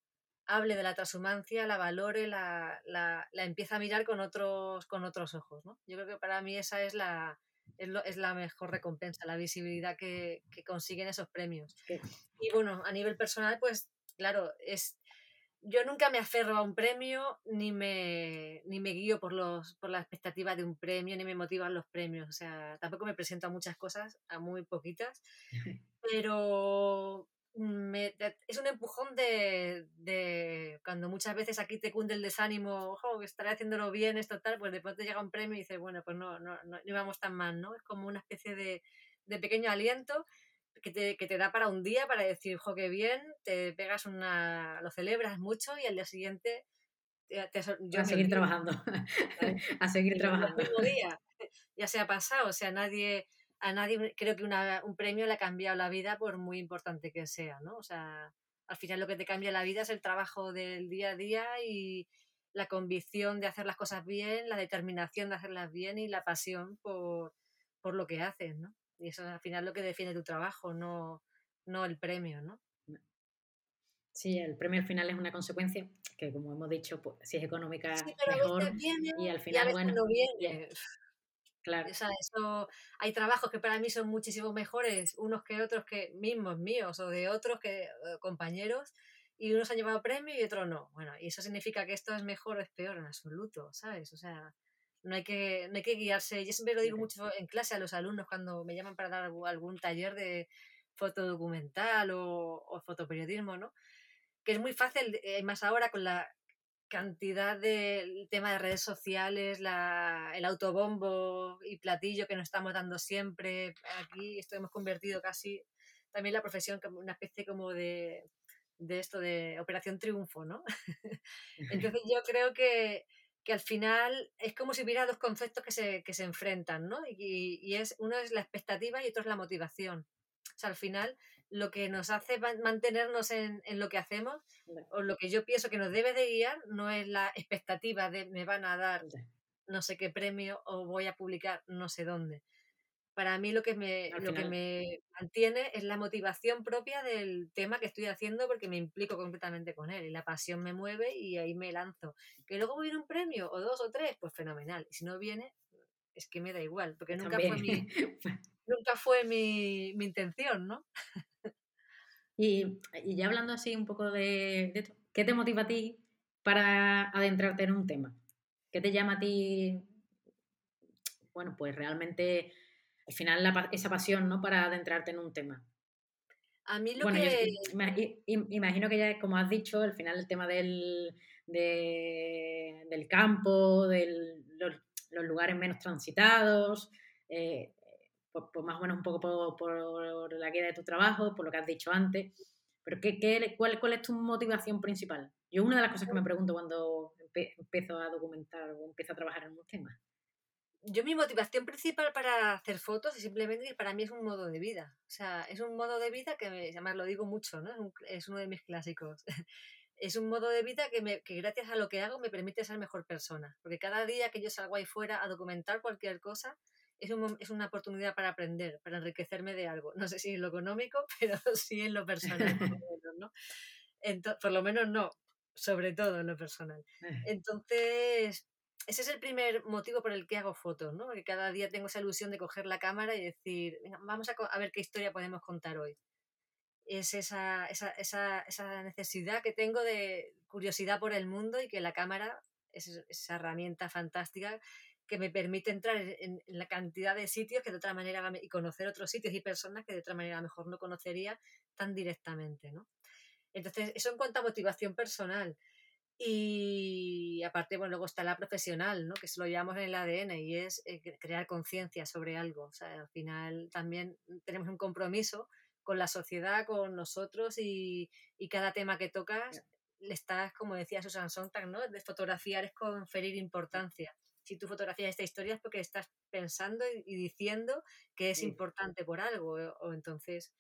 hable de la transhumancia, la valore, la, la, empieza a mirar con otros, con otros ojos. ¿no? Yo creo que para mí esa es la, es, la mejor recompensa, la visibilidad que, que consiguen esos premios. Y bueno, a nivel personal, pues claro, es yo nunca me aferro a un premio, ni me, ni me guío por, los, por la expectativa de un premio, ni me motivan los premios. O sea, tampoco me presento a muchas cosas, a muy poquitas, <laughs> pero me, es un empujón de, de, cuando muchas veces aquí te cunde el desánimo, ojo, que estaré haciéndolo bien, esto tal, pues después te llega un premio y dices, bueno, pues no, no, no, íbamos tan mal, ¿no? Es como una especie de, de pequeño aliento que te, que te, da para un día para decir, jo, qué bien, te pegas una, lo celebras mucho y al día siguiente te, yo a seguir trabajando, <laughs> a seguir trabajando. El mismo día, <laughs> ya se ha pasado, o sea, nadie, a nadie creo que una, un premio le ha cambiado la vida por muy importante que sea, ¿no? O sea, al final lo que te cambia la vida es el trabajo del día a día y la convicción de hacer las cosas bien, la determinación de hacerlas bien y la pasión por, por lo que haces, ¿no? Y eso al final lo que define tu trabajo, no, no el premio, ¿no? Sí, el premio al final es una consecuencia que, como hemos dicho, pues, si es económica, mejor. y al final, bueno. No viene. Claro. O sea, eso, hay trabajos que para mí son muchísimo mejores, unos que otros que mismos míos o de otros que eh, compañeros, y unos han llevado premio y otros no. Bueno, y eso significa que esto es mejor o es peor en absoluto, ¿sabes? O sea, no hay que, no hay que guiarse. Yo siempre lo digo mucho en clase a los alumnos cuando me llaman para dar algún taller de fotodocumental o, o fotoperiodismo, ¿no? Que es muy fácil, eh, más ahora con la cantidad del tema de redes sociales, la, el autobombo y platillo que nos estamos dando siempre. Aquí esto hemos convertido casi también la profesión como una especie como de, de esto de operación triunfo, ¿no? <laughs> Entonces yo creo que que al final es como si hubiera dos conceptos que se, que se enfrentan, ¿no? Y, y, es, uno es la expectativa y otro es la motivación. O sea, al final lo que nos hace mantenernos en, en, lo que hacemos, o lo que yo pienso que nos debe de guiar, no es la expectativa de me van a dar no sé qué premio o voy a publicar no sé dónde, para mí lo que me, lo que me mantiene es la motivación propia del tema que estoy haciendo porque me implico completamente con él y la pasión me mueve y ahí me lanzo. Que luego viene un premio o dos o tres, pues fenomenal. Y si no viene, es que me da igual, porque nunca fue, mi, <laughs> nunca fue mi, intención, ¿no? Y, ya hablando así un poco de, de esto, ¿qué te motiva a ti para adentrarte en un tema? ¿Qué te llama a ti? Bueno, pues realmente al final esa pasión, ¿no? Para adentrarte en un tema. A mí lo que... imagino que ya, como has dicho, al final el tema del, del campo, de los, lugares menos transitados, eh, pues, pues, más o menos un poco por, la guía de tu trabajo, por lo que has dicho antes. Pero ¿qué, qué, cuál, ¿cuál es tu motivación principal? Yo una de las cosas que me pregunto cuando empiezo a documentar o empiezo a trabajar en un tema yo mi motivación principal para hacer fotos es simplemente que para mí es un modo de vida. O sea, es un modo de vida que, además lo digo mucho, ¿no? Es, uno de mis clásicos. <laughs> es un modo de vida que, me, que gracias a lo que hago me permite ser mejor persona. Porque cada día que yo salgo ahí fuera a documentar cualquier cosa, es, un, es una oportunidad para aprender, para enriquecerme de algo. No sé si en lo económico, <laughs> pero sí en lo personal. <laughs> ¿no? por lo menos no, sobre todo en lo personal. Eh. Entonces, ese es el primer motivo por el que hago fotos, ¿no? Porque cada día tengo esa ilusión de coger la cámara y decir, vamos a, ver qué historia podemos contar hoy. Es esa, esa, esa, esa, necesidad que tengo de curiosidad por el mundo y que la cámara es esa herramienta fantástica que me permite entrar en, la cantidad de sitios que de otra manera y conocer otros sitios y personas que de otra manera mejor no conocería tan directamente, ¿no? Entonces, eso en cuanto a motivación personal. Y aparte, bueno, luego está la profesional, ¿no? Que se lo llamamos en el ADN y es eh, crear conciencia sobre algo. O sea, al final también tenemos un compromiso con la sociedad, con nosotros y, y cada tema que tocas le estás, como decía Susan Sontag, ¿no? De fotografiar es conferir importancia. Si tú fotografías esta historia es porque estás pensando y diciendo que es importante por algo. O entonces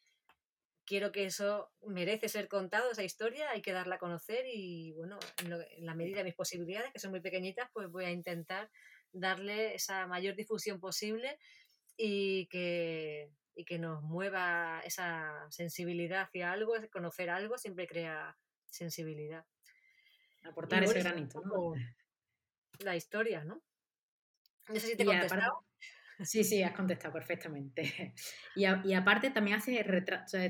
quiero que eso merece ser contado, esa historia, hay que darla a conocer y bueno, en, la medida de mis posibilidades, que son muy pequeñitas, pues voy a intentar darle esa mayor difusión posible y que, y que nos mueva esa sensibilidad hacia algo, conocer algo siempre crea sensibilidad. Aportar ese granito, ¿no? La historia, ¿no? No sé si te he contestado. Sí, sí, has contestado perfectamente. <laughs> Y, y aparte también haces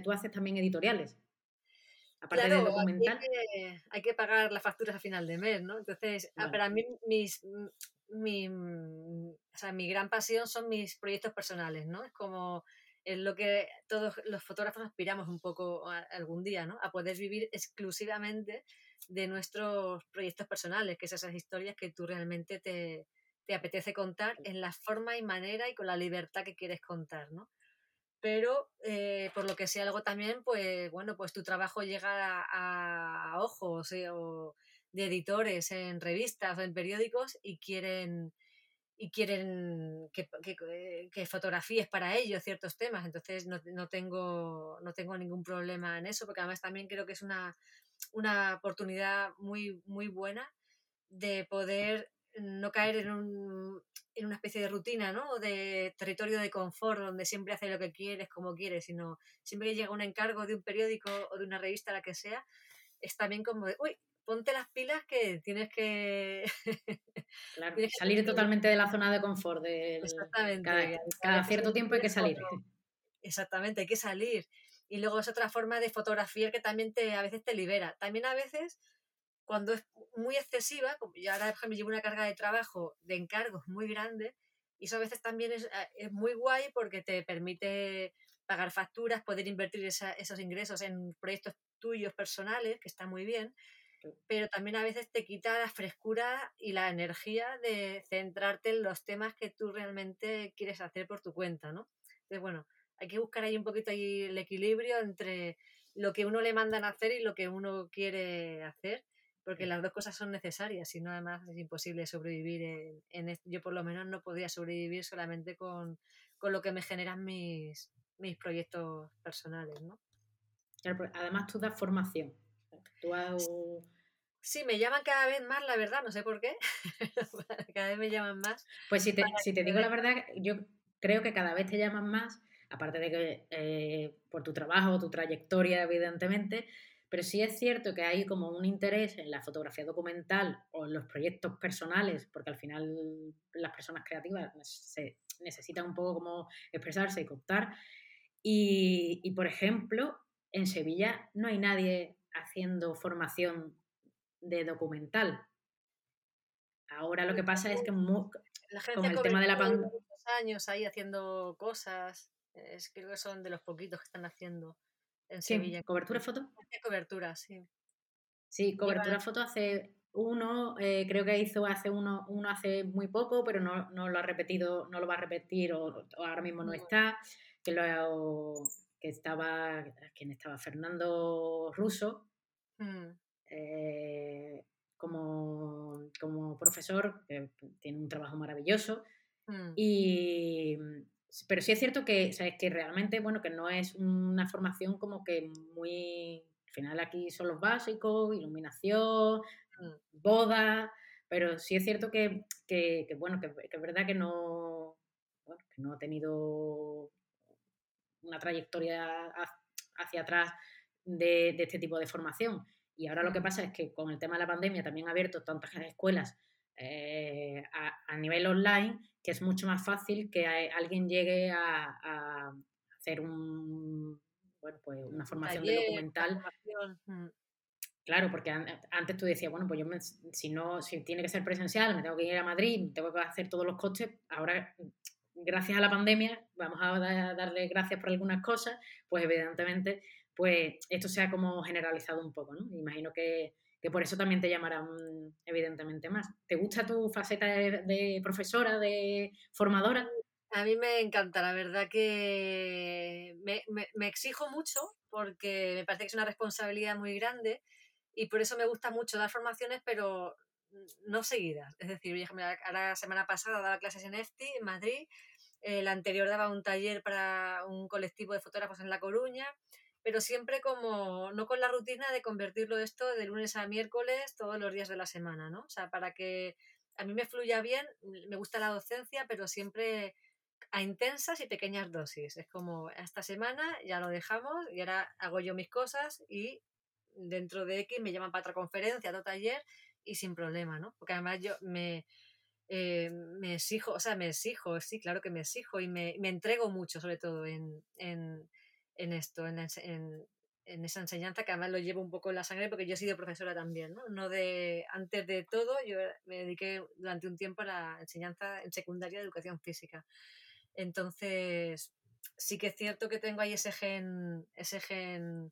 tú haces también editoriales. Aparte de documental. Hay que, pagar las facturas a final de mes, ¿no? Entonces, ah, para mí mis, mi, o sea, mi gran pasión son mis proyectos personales, ¿no? Es como es lo que todos los fotógrafos aspiramos un poco algún día, ¿no? A poder vivir exclusivamente de nuestros proyectos personales, que es esas historias que tú realmente te, te apetece contar en la forma y manera y con la libertad que quieres contar, ¿no? Pero eh, por lo que sea algo también, pues bueno, pues tu trabajo llega a, ojos eh, de editores en revistas o en periódicos y quieren y quieren que, que, fotografíes para ellos ciertos temas. Entonces no, no, tengo, no tengo ningún problema en eso, porque además también creo que es una, una oportunidad muy, muy buena de poder no caer en, un, en una especie de rutina, ¿no? De territorio de confort, donde siempre haces lo que quieres, como quieres, sino siempre que llega un encargo de un periódico o de una revista, la que sea, es también como de, uy, ponte las pilas que tienes que... <laughs> Claro, salir totalmente de la zona de confort. De Exactamente. Cada, cierto tiempo hay que salir. Exactamente, hay que salir. Y luego es otra forma de fotografiar que también te, a veces te libera. También a veces cuando es muy excesiva, como yo ahora, por ejemplo, llevo una carga de trabajo de encargos muy grande, y eso a veces también es, eh, es muy guay porque te permite pagar facturas, poder invertir esos ingresos en proyectos tuyos personales, que está muy bien, pero también a veces te quita la frescura y la energía de centrarte en los temas que tú realmente quieres hacer por tu cuenta, ¿no? Entonces, bueno, hay que buscar ahí un poquito ahí el equilibrio entre lo que uno le mandan a hacer y lo que uno quiere hacer porque las dos cosas son necesarias, si no además es imposible sobrevivir en, yo por lo menos no podía sobrevivir solamente con, lo que me generan mis, mis proyectos personales, ¿no? además tú das formación. Sí, me llaman cada vez más, la verdad, no sé por qué. <laughs> cada vez me llaman más. Pues si te, si te digo la verdad, yo creo que cada vez te llaman más, aparte de que eh, por tu trabajo, tu trayectoria, evidentemente, pero sí es cierto que hay como un interés en la fotografía documental o en los proyectos personales, porque al final las personas creativas se necesitan un poco como expresarse y contar. Y, por ejemplo, en Sevilla no hay nadie haciendo formación de documental. Ahora lo que pasa es que la gente con el tema de la pandemia... años ahí haciendo cosas, es, creo que son de los poquitos que están haciendo en Sevilla. ¿Cobertura foto? Cobertura, sí. Sí, cobertura foto hace uno, eh, creo que hizo hace uno, uno hace muy poco, pero no, lo ha repetido, no lo va a repetir o, ahora mismo no está, que lo que estaba, quien estaba Fernando Russo, mm. eh, como, como, profesor, que tiene un trabajo maravilloso. Mm. Y, pero sí es cierto que, ¿sabes? que realmente, bueno, que no es una formación como que muy... Al final aquí son los básicos, iluminación, mm. boda, pero sí es cierto que, bueno, que, es verdad que no, que no ha tenido una trayectoria hacia atrás de, este tipo de formación. Y ahora lo que pasa es que con el tema de la pandemia también ha abierto tantas escuelas eh, a, nivel online que es mucho más fácil que alguien llegue a, hacer un, bueno, pues una formación de documental. Mm. Claro, porque antes tú decías, bueno, pues yo si no, si tiene que ser presencial, me tengo que ir a Madrid, tengo que hacer todos los costes. Ahora, gracias a la pandemia, vamos a darle gracias por algunas cosas, pues evidentemente, pues esto se ha como generalizado un poco, ¿no? Imagino que, por eso también te llamarán evidentemente más. ¿Te gusta tu faceta de, profesora, de formadora? A mí me encanta, la verdad que me, me, exijo mucho porque me parece que es una responsabilidad muy grande y por eso me gusta mucho dar formaciones, pero no seguidas. Es decir, ahora la semana pasada daba clases en EFTI, en Madrid, el anterior daba un taller para un colectivo de fotógrafos en La Coruña, pero siempre como, no con la rutina de convertirlo esto de lunes a miércoles todos los días de la semana, ¿no? O sea, para que a mí me fluya bien, me gusta la docencia, pero siempre a intensas y pequeñas dosis. Es como, esta semana ya lo dejamos y ahora hago yo mis cosas y dentro de X me llaman para otra conferencia, otro taller y sin problema, ¿no? Porque además yo me, eh, me exijo, o sea, me exijo, sí, claro que me exijo y me, me entrego mucho, sobre todo en, en, en esto, en, en, en, esa enseñanza que además lo llevo un poco en la sangre porque yo he sido profesora también, ¿no? no de, antes de todo, yo me dediqué durante un tiempo a la enseñanza en secundaria de educación física. Entonces, sí que es cierto que tengo ahí ese gen, ese gen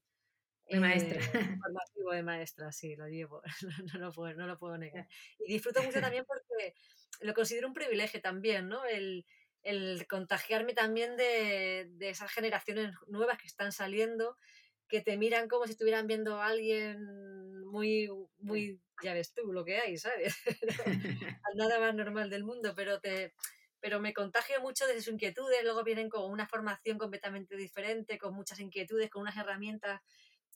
de maestra. Eh, <laughs> formativo de maestra, sí, lo llevo, <laughs> no, lo puedo, no lo puedo negar. <laughs> Y disfruto mucho también porque lo considero un privilegio también, ¿no? El, el contagiarme también de, de, esas generaciones nuevas que están saliendo, que te miran como si estuvieran viendo a alguien muy, muy, ya ves tú lo que hay, ¿sabes? <laughs> <laughs> nada más normal del mundo, pero te, pero me contagio mucho de sus inquietudes, luego vienen con una formación completamente diferente, con muchas inquietudes, con unas herramientas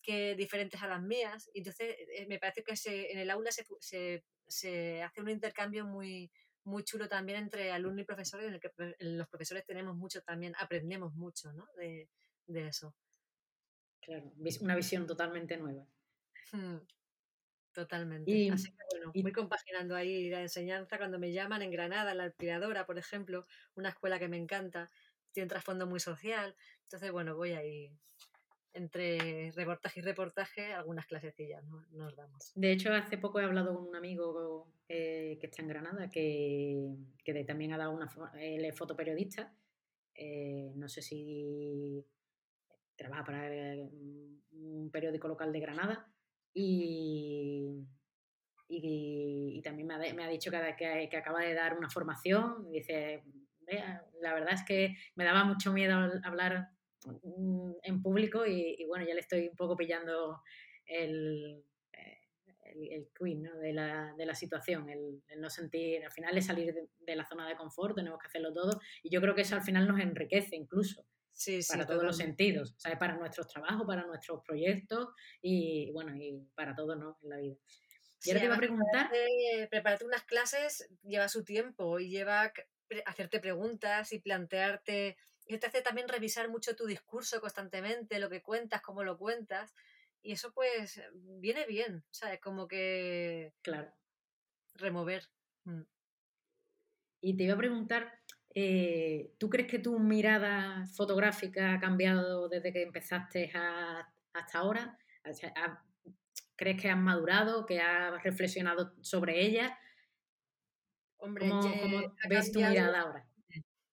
que diferentes a las mías. Y entonces eh, me parece que se, en el aula se, se, se, hace un intercambio muy, muy chulo también entre alumno y profesor, en el que los profesores tenemos mucho también, aprendemos mucho ¿no? de, de eso. Claro, una visión totalmente nueva. Hmm, totalmente. Así que bueno, voy compaginando ahí la enseñanza cuando me llaman en Granada, la aspiradora, por ejemplo, una escuela que me encanta, tiene un trasfondo muy social. Entonces, bueno, voy ahí entre reportaje y reportaje, algunas clasecillas ¿no? nos damos. De hecho, hace poco he hablado con un amigo eh, que está en Granada, que, que también ha dado una... Él es fotoperiodista, eh, no sé si trabaja para un periódico local de Granada y, y, también me ha, me ha dicho que, que, que, acaba de dar una formación. Dice, la verdad es que me daba mucho miedo hablar Mm, en público y, bueno, ya le estoy un poco pillando el, eh, el, queen de, la, de, la, situación, el, no sentir, al final es salir de, la zona de confort, tenemos que hacerlo todo y yo creo que eso al final nos enriquece incluso. para todos los sentidos, ¿sabes? para nuestros trabajos, para nuestros proyectos y bueno, y para todo ¿no? en la vida. Y ahora te iba a preguntar. Prepararte, prepararte unas clases lleva su tiempo y lleva hacerte preguntas y plantearte y te hace también revisar mucho tu discurso constantemente, lo que cuentas, cómo lo cuentas. Y eso pues viene bien, o sea, es como que... Claro. Remover. Mm. Y te iba a preguntar, eh, ¿tú crees que tu mirada fotográfica ha cambiado desde que empezaste hasta ahora? ¿Crees que has madurado, que has reflexionado sobre ella? Hombre, ¿Cómo, ¿cómo ves tu mirada ahora?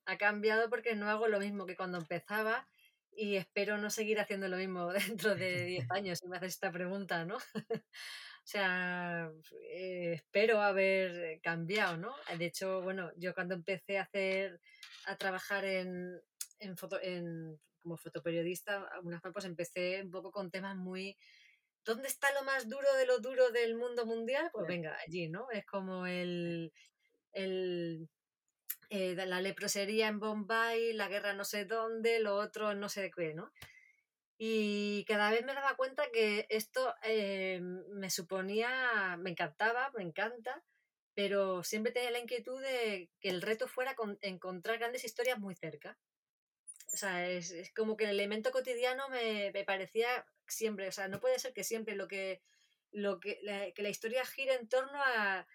Ha cambiado porque no hago lo mismo que cuando empezaba y espero no seguir haciendo lo mismo <laughs> dentro de 10 <laughs> años si me haces esta pregunta, ¿no? <laughs> o sea, eh, espero haber cambiado, ¿no? De hecho, bueno, yo cuando empecé a hacer, a trabajar en, en, foto, en como fotoperiodista, algunas pues empecé un poco con temas muy ¿dónde está lo más duro de lo duro del mundo mundial? Pues venga, allí, ¿no? Es como el, el eh, la leprosería en Bombay, la guerra no sé dónde, lo otro no sé qué, ¿no? Y cada vez me daba cuenta que esto eh, me suponía, me encantaba, me encanta, pero siempre tenía la inquietud de que el reto fuera encontrar grandes historias muy cerca. O sea, es, como que el elemento cotidiano me, me, parecía siempre, o sea, no puede ser que siempre lo que lo que la, que la historia gira en torno a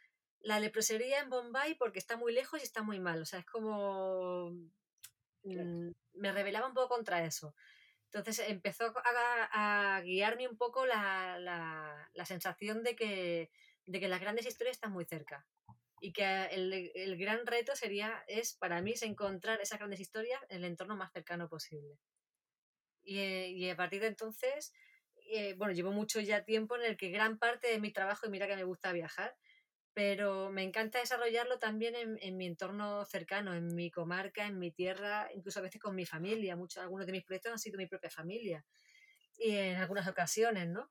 la leprosería en Bombay porque está muy lejos y está muy mal. O sea, es como... Mm, me rebelaba un poco contra eso. Entonces empezó a, guiarme un poco la, la, sensación de que, de que las grandes historias están muy cerca y que el, el, gran reto sería, es para mí, es encontrar esas grandes historias en el entorno más cercano posible. Y, eh, y a partir de entonces, eh, bueno, llevo mucho ya tiempo en el que gran parte de mi trabajo, y mira que me gusta viajar, pero me encanta desarrollarlo también en, en, mi entorno cercano, en mi comarca, en mi tierra, incluso a veces con mi familia. Muchos, algunos de mis proyectos han sido mi propia familia y en algunas ocasiones, ¿no?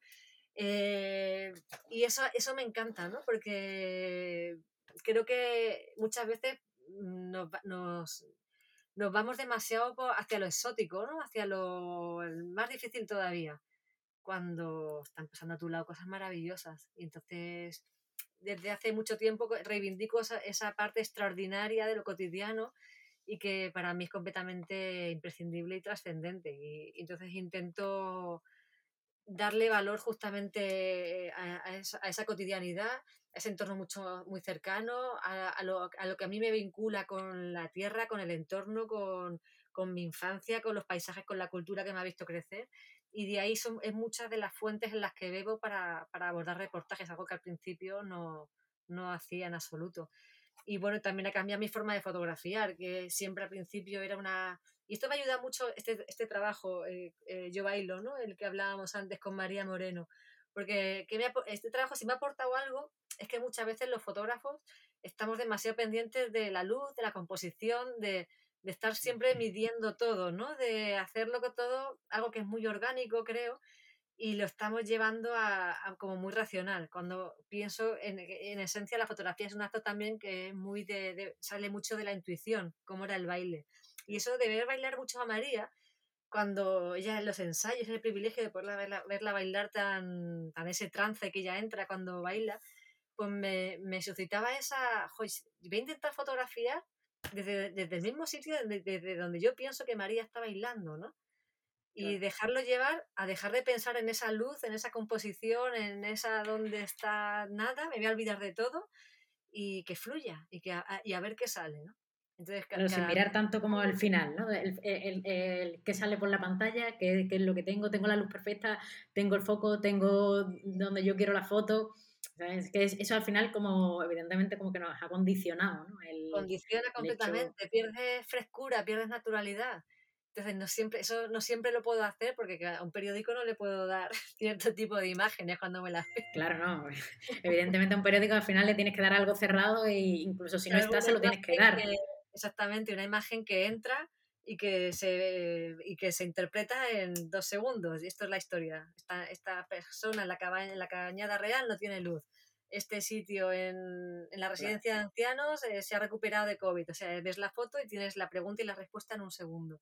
Eh, y eso, eso me encanta, ¿no? Porque creo que muchas veces nos, nos, nos vamos demasiado hacia lo exótico, ¿no? Hacia lo más difícil todavía, cuando están pasando a tu lado cosas maravillosas. Y entonces, desde hace mucho tiempo reivindico esa, esa parte extraordinaria de lo cotidiano y que para mí es completamente imprescindible y trascendente. Y, entonces intento darle valor justamente a, a, esa, a, cotidianidad ese entorno mucho, muy cercano, a, a, lo, a, lo, que a mí me vincula con la tierra, con el entorno, con, con, mi infancia, con los paisajes, con la cultura que me ha visto crecer. Y de ahí son es muchas de las fuentes en las que bebo para, para abordar reportajes, algo que al principio no, no hacía en absoluto. Y bueno, también ha cambiado mi forma de fotografiar, que siempre al principio era una... Y esto me ayuda mucho, este, este trabajo, eh, eh, Yo Bailo, ¿no? El que hablábamos antes con María Moreno, porque que me, este trabajo, si me ha aportado algo, es que muchas veces los fotógrafos estamos demasiado pendientes de la luz, de la composición, de, de estar siempre midiendo todo, ¿no? De hacerlo con todo, algo que es muy orgánico, creo, y lo estamos llevando a, a como muy racional. Cuando pienso en, en, esencia la fotografía es un acto también que es muy de, de, sale mucho de la intuición, como era el baile. Y eso de ver bailar mucho a María, cuando ella en los ensayos, el privilegio de poderla verla, verla bailar tan, tan ese trance que ella entra cuando baila, pues me, me suscitaba esa, voy a intentar fotografiar desde, desde el mismo sitio desde, desde, donde yo pienso que María está bailando, ¿no? Y claro. dejarlo llevar a dejar de pensar en esa luz, en esa composición, en esa donde está nada, me voy a olvidar de todo y que fluya y, que a, y a ver qué sale, ¿no? Entonces, Pero cada... sin mirar tanto como el final, ¿no? El, <laughs> el, el, el que sale por la pantalla, qué, qué, es lo que tengo, tengo la luz perfecta, tengo el foco, tengo donde yo quiero la foto. Es que eso al final como evidentemente como que nos ha condicionado, ¿no? El, Condiciona completamente, hecho... pierdes frescura, pierdes naturalidad. Entonces no siempre, eso no siempre lo puedo hacer porque a un periódico no le puedo dar <laughs> cierto tipo de imágenes cuando me las Claro, no. <laughs> Evidentemente a un periódico al final le tienes que dar algo cerrado e incluso si no está se lo tienes que dar. Que, exactamente, una imagen que entra y que se, y que se interpreta en dos segundos. Y esto es la historia. Esta, esta persona en la, cabaña, en la cañada real no tiene luz. Este sitio en, en la residencia claro. de ancianos eh, se ha recuperado de COVID. O sea, ves la foto y tienes la pregunta y la respuesta en un segundo.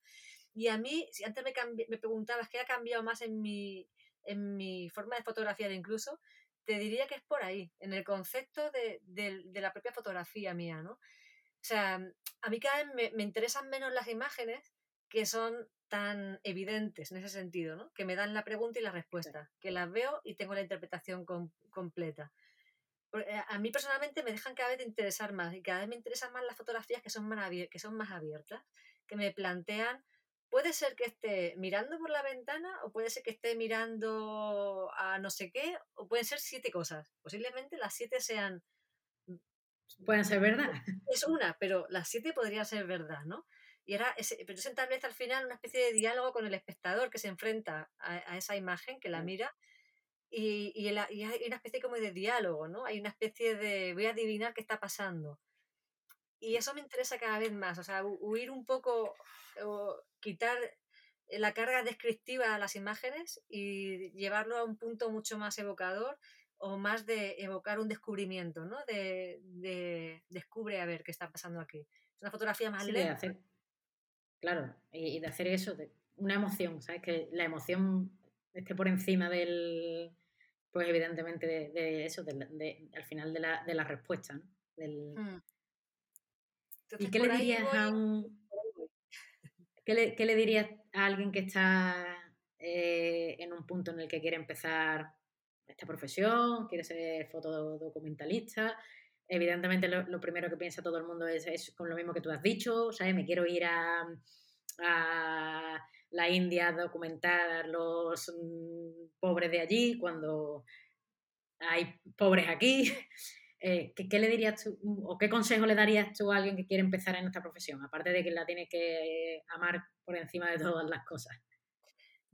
Y a mí, si antes me, me preguntabas qué ha cambiado más en mi, en mi forma de fotografiar incluso, te diría que es por ahí, en el concepto de, de, de la propia fotografía mía, ¿no? O sea, a mí cada vez me, me, interesan menos las imágenes que son tan evidentes en ese sentido, ¿no? Que me dan la pregunta y la respuesta, que las veo y tengo la interpretación com completa. Eh, a mí personalmente me dejan cada vez de interesar más y cada vez me interesan más las fotografías que son más, que son más abiertas, que me plantean, puede ser que esté mirando por la ventana o puede ser que esté mirando a no sé qué, o pueden ser siete cosas. Posiblemente las siete sean pueden ser verdad. Es una, pero las siete podrían ser verdad, ¿no? Y era, ese, pero se establece al final una especie de diálogo con el espectador que se enfrenta a, a esa imagen, que la mira, y, y, la, y, hay una especie como de diálogo, ¿no? Hay una especie de, voy a adivinar qué está pasando. Y eso me interesa cada vez más, o sea, huir un poco, o quitar la carga descriptiva a las imágenes y llevarlo a un punto mucho más evocador o más de evocar un descubrimiento, ¿no? De, de descubre a ver qué está pasando aquí. Es una fotografía más sí, lenta. Hacer, claro, y de hacer eso, de una emoción, ¿sabes? Que la emoción esté por encima del, pues evidentemente de, de eso, de, de, al final de la, de la respuesta, ¿no? Del... Hmm. Entonces, ¿Y qué le dirías voy... a un... ¿Qué le, ¿Qué le, dirías a alguien que está eh, en un punto en el que quiere empezar esta profesión, quiere ser fotodocumentalista. Evidentemente lo, primero que piensa todo el mundo es, con lo mismo que tú has dicho, ¿sabes? Me quiero ir a, la India a documentar a los mm, pobres de allí cuando hay pobres aquí. <laughs> Eh, ¿qué, le dirías tú, o qué consejo le darías tú a alguien que quiere empezar en esta profesión? Aparte de que la tiene que amar por encima de todas las cosas.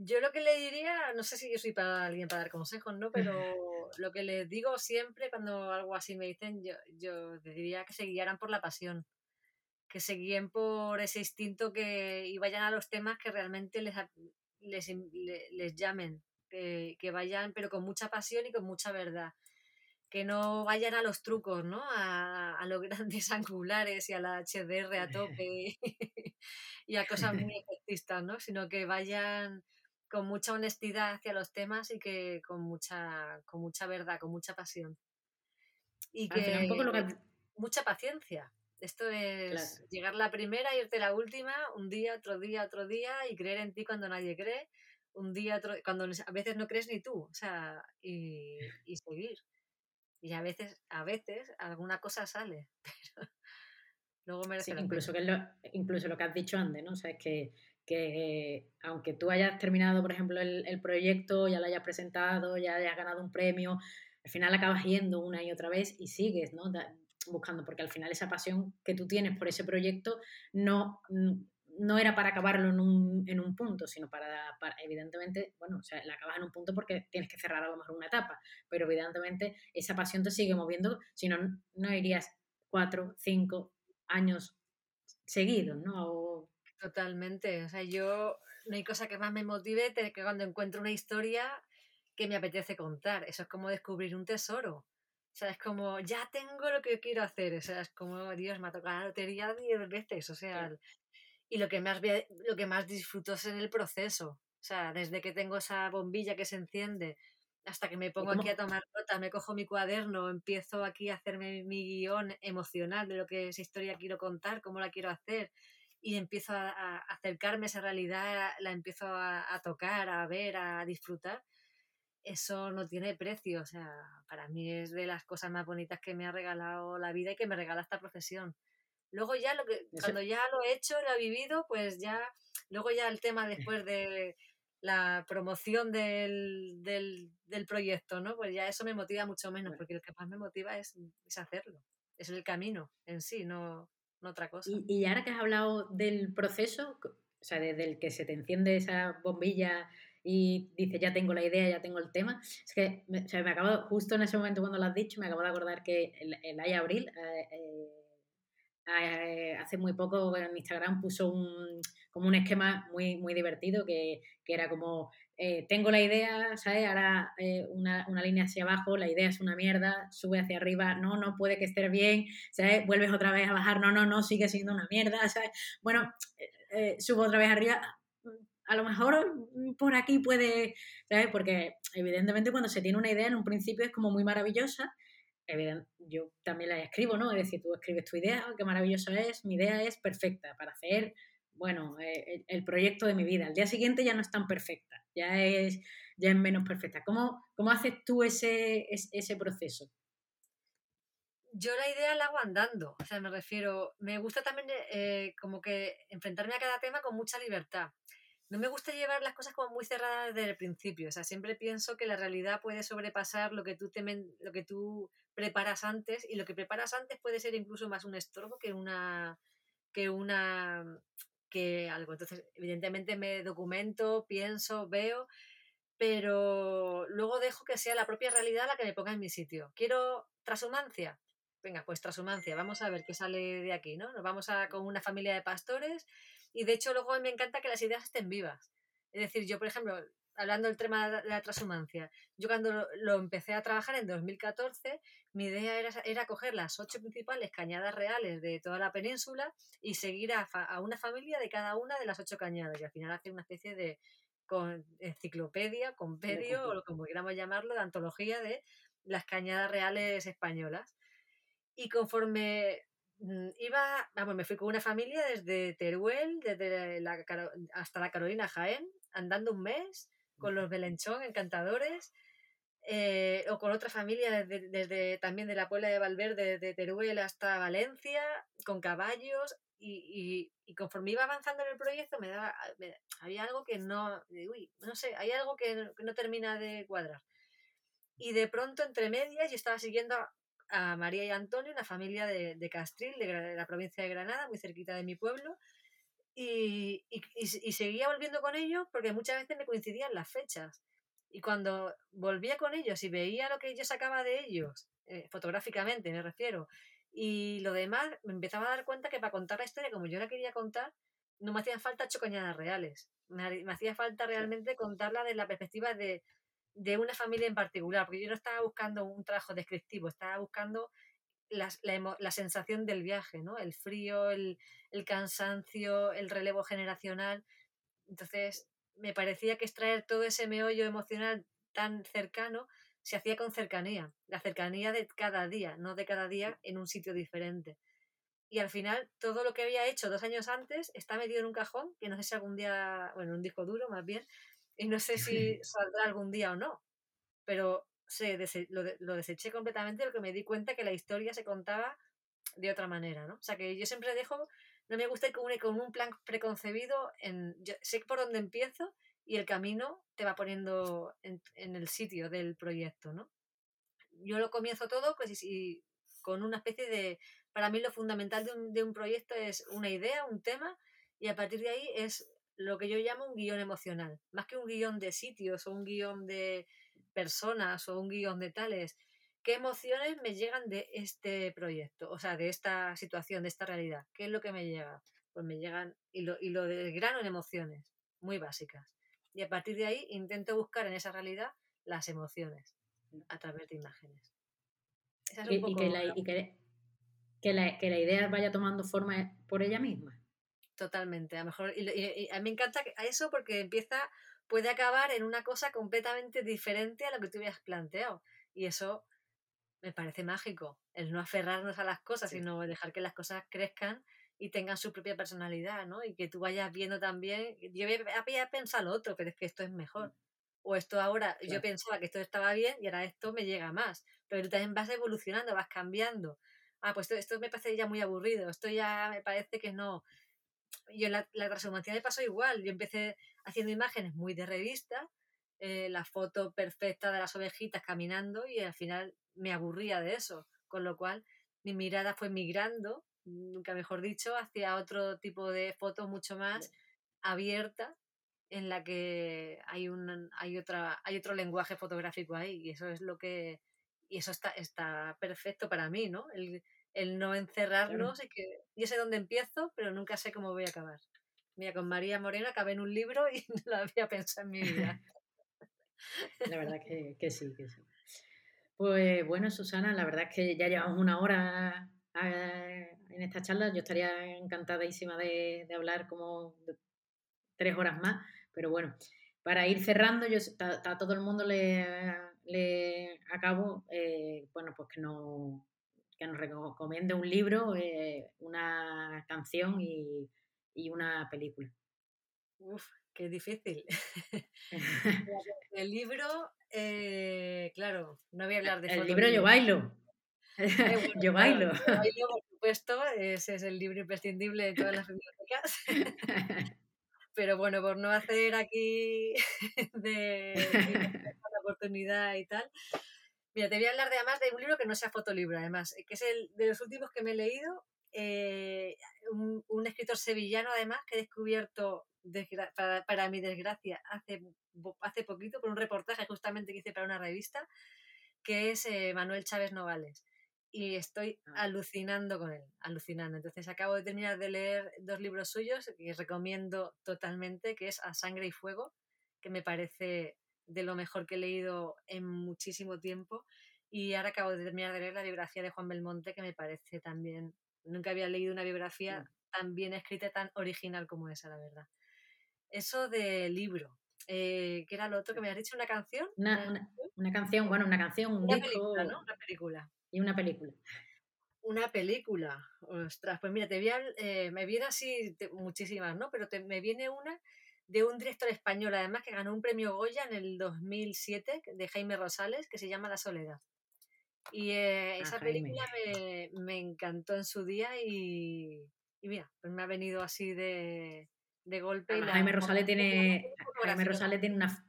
Yo lo que le diría, no sé si yo soy para alguien para dar consejos, ¿no? <laughs> Pero lo que les digo siempre cuando algo así me dicen, yo, yo diría que se guiaran por la pasión, que se guíen por ese instinto que, y vayan a los temas que realmente les, les, les, llamen, que, que, vayan pero con mucha pasión y con mucha verdad. Que no vayan a los trucos, ¿no? A, a los <laughs> grandes angulares y a la HDR a <laughs> tope y a cosas muy efectistas, ¿no? Sino que vayan con mucha honestidad hacia los temas y que con mucha, con mucha verdad, con mucha pasión. Y que, un poco lo que... mucha paciencia. Esto es llegar la primera, irte la última, un día, otro día, otro día, y creer en ti cuando nadie cree, un día, otro, cuando a veces no crees ni tú, o sea, y, <laughs> y seguir. Y a veces, a veces alguna cosa sale, <laughs> pero luego merece incluso, que lo, incluso lo que has dicho antes, ¿no? O sea, es que que aunque tú hayas terminado, por ejemplo, el, proyecto, ya lo hayas presentado, ya hayas ganado un premio, al final acabas yendo una y otra vez y sigues ¿no? buscando, porque al final esa pasión que tú tienes por ese proyecto no, no era para acabarlo en un, en un punto, sino para, para, evidentemente, bueno, o sea, la acabas en un punto porque tienes que cerrar a lo mejor una etapa, pero evidentemente esa pasión te sigue moviendo, si no, no irías cuatro, cinco años seguidos, ¿no? Totalmente. O sea, yo no hay cosa que más me motive que cuando encuentro una historia que me apetece contar. Eso es como descubrir un tesoro. O sea, es como, ya tengo lo que quiero hacer. O sea, es como, Dios, me ha tocado la lotería diez veces. O sea, y lo que, más, lo que más disfruto es en el proceso. O sea, desde que tengo esa bombilla que se enciende hasta que me pongo aquí a tomar nota, me cojo mi cuaderno, empiezo aquí a hacerme mi guion emocional de lo que esa historia quiero contar, cómo la quiero hacer, y empiezo a, acercarme a esa realidad, la empiezo a, tocar, a ver, a disfrutar, eso no tiene precio. O sea, para mí es de las cosas más bonitas que me ha regalado la vida y que me regala esta profesión. Luego ya, lo que, cuando ya lo he hecho, lo he vivido, pues ya, luego ya el tema después de la promoción del, del, proyecto, ¿no? Pues ya eso me motiva mucho menos, porque lo que más me motiva es, es hacerlo, es el camino en sí, no, otra cosa. Y, ahora que has hablado del proceso, o sea, desde el que se te enciende esa bombilla y dices, ya tengo la idea, ya tengo el tema, es que me, o sea, me acabo, justo en ese momento cuando lo has dicho, me acabo de acordar que el, el Abril eh, eh, eh, hace muy poco en Instagram puso un, como un esquema muy, muy divertido que, que era como eh, tengo la idea, ¿sabes? Ahora eh, una, una, línea hacia abajo, la idea es una mierda, sube hacia arriba, no, no puede que esté bien, ¿sabes? Vuelves otra vez a bajar, no, no, no, sigue siendo una mierda, ¿sabes? Bueno, eh, subo otra vez arriba, a lo mejor por aquí puede, ¿sabes? Porque evidentemente cuando se tiene una idea en un principio es como muy maravillosa, yo también la escribo, ¿no? Es decir, tú escribes tu idea, qué maravillosa es, mi idea es perfecta para hacer bueno, eh, el, proyecto de mi vida. Al día siguiente ya no es tan perfecta, ya es, ya es menos perfecta. ¿Cómo, cómo haces tú ese, ese proceso? Yo la idea la hago andando, o sea, me refiero, me gusta también eh, como que enfrentarme a cada tema con mucha libertad. No me gusta llevar las cosas como muy cerradas desde el principio, o sea, siempre pienso que la realidad puede sobrepasar lo que tú, lo que tú preparas antes y lo que preparas antes puede ser incluso más un estorbo que una, que una que algo. Entonces, evidentemente me documento, pienso, veo, pero luego dejo que sea la propia realidad la que me ponga en mi sitio. ¿Quiero transhumancia? Venga, pues transhumancia, vamos a ver qué sale de aquí, ¿no? Nos vamos a con una familia de pastores y de hecho luego me encanta que las ideas estén vivas. Es decir, yo, por ejemplo, hablando del tema de la transhumancia, yo cuando lo, empecé a trabajar en 2014, mi idea era, era, coger las ocho principales cañadas reales de toda la península y seguir a, una familia de cada una de las ocho cañadas y al final hacer una especie de con, enciclopedia, compedio o como queramos llamarlo, de antología de las cañadas reales españolas. Y conforme mm, iba, vamos, me fui con una familia desde Teruel, desde la, hasta la Carolina Jaén, andando un mes, con los Belenchón, encantadores. Eh, o con otra familia desde, también de la Puebla de Valverde, desde Teruel hasta Valencia, con caballos, y, conforme iba avanzando en el proyecto me daba, había algo que no, uy, no sé, hay algo que no, termina de cuadrar. Y de pronto, entre medias, yo estaba siguiendo a, María y Antonio, una familia de, de Castril, de, la provincia de Granada, muy cerquita de mi pueblo, y, y, seguía volviendo con ellos porque muchas veces me coincidían las fechas. Y cuando volvía con ellos y veía lo que yo sacaba de ellos, eh, fotográficamente me refiero, y lo demás, me empezaba a dar cuenta que para contar la historia como yo la quería contar, no me hacían falta chocoñadas reales. Me, hacía falta realmente contarla desde la perspectiva de, de, una familia en particular, porque yo no estaba buscando un trabajo descriptivo, estaba buscando la, la, sensación del viaje, ¿no? El frío, el, el cansancio, el relevo generacional. Entonces, me parecía que extraer todo ese meollo emocional tan cercano se hacía con cercanía, la cercanía de cada día, no de cada día en un sitio diferente. Y al final, todo lo que había hecho dos años antes está metido en un cajón, que no sé si algún día, bueno, un disco duro más bien, y no sé si <laughs> saldrá algún día o no. Pero se lo, lo, deseché completamente porque me di cuenta que la historia se contaba de otra manera, ¿no? O sea, que yo siempre dejo no me gusta ir con un, plan preconcebido, en, yo sé por dónde empiezo y el camino te va poniendo en, el sitio del proyecto, ¿no? Yo lo comienzo todo pues, y, con una especie de... Para mí lo fundamental de un, de un proyecto es una idea, un tema, y a partir de ahí es lo que yo llamo un guion emocional. Más que un guion de sitios o un guion de personas o un guion de tales, ¿Qué emociones me llegan de este proyecto? O sea, de esta situación, de esta realidad. ¿Qué es lo que me llega? Pues me llegan, y lo, y lo desgrano en emociones muy básicas. Y a partir de ahí intento buscar en esa realidad las emociones a través de imágenes. y, que, la, que, la, que, la, idea vaya tomando forma por ella misma. Totalmente. A mejor, y, a mí me encanta eso porque empieza, puede acabar en una cosa completamente diferente a lo que tú habías planteado. Y eso me parece mágico el no aferrarnos a las cosas, sino dejar que las cosas crezcan y tengan su propia personalidad, ¿no? Y que tú vayas viendo también, yo había pensado lo otro, pero es que esto es mejor. Mm. O esto ahora, yo pensaba que esto estaba bien y ahora esto me llega más. Pero tú también vas evolucionando, vas cambiando. Ah, pues esto, esto me parece ya muy aburrido, esto ya me parece que no. Yo la, la transformación me pasó igual. Yo empecé haciendo imágenes muy de revista, eh, la foto perfecta de las ovejitas caminando y al final me aburría de eso, con lo cual mi mirada fue migrando, nunca mejor dicho, hacia otro tipo de foto mucho más abierta en la que hay un hay otra hay otro lenguaje fotográfico ahí y eso es lo que y eso está está perfecto para mí no el, no encerrarnos y que yo sé dónde empiezo pero nunca sé cómo voy a acabar. Mira con María Moreno acabé en un libro y <laughs> no lo había pensado en mi vida. <laughs> La verdad que, que sí que sí pues bueno, Susana, la verdad es que ya llevamos una hora eh, en esta charla. Yo estaría encantadísima de, hablar como tres horas más, pero bueno, para ir cerrando, yo a, todo el mundo le, acabo, eh, bueno, pues que, no, que nos recomiende un libro, eh, una canción y, y una película. Uf, qué difícil. <laughs> <laughs> el libro, eh, claro, no voy a hablar de El libro Yo Bailo. Eh, <laughs> yo bailo. por supuesto, ese es el libro imprescindible de todas las bibliotecas. Pero bueno, por no hacer aquí de, la oportunidad y tal. Mira, te voy a hablar de, además de un libro que no sea fotolibro, además, que es el de los últimos que me he leído. Eh, un, un, escritor sevillano, además, que he descubierto para, para, mi desgracia, hace, hace poquito, por un reportaje justamente que hice para una revista, que es eh, Manuel Chávez Novales. Y estoy ah. alucinando con él, alucinando. Entonces acabo de terminar de leer dos libros suyos que recomiendo totalmente, que es A Sangre y Fuego, que me parece de lo mejor que he leído en muchísimo tiempo. Y ahora acabo de terminar de leer la biografía de Juan Belmonte, que me parece también, nunca había leído una biografía tan bien escrita, tan original como esa, la verdad eso de libro. Eh, ¿Qué era lo otro que me has dicho? ¿Una canción? Una, una, canción, bueno, una canción, un una Película, ¿no? Una película. Y una película. Una película. Ostras, pues mira, te eh, me viene así muchísimas, ¿no? Pero me viene una de un director español, además, que ganó un premio Goya en el 2007 de Jaime Rosales, que se llama La Soledad. Y eh, Ah, esa película me, me encantó en su día y, y mira, pues me ha venido así de, de golpe. y Además, la- Jaime Rosales tiene, Jaime. Rosales tiene una,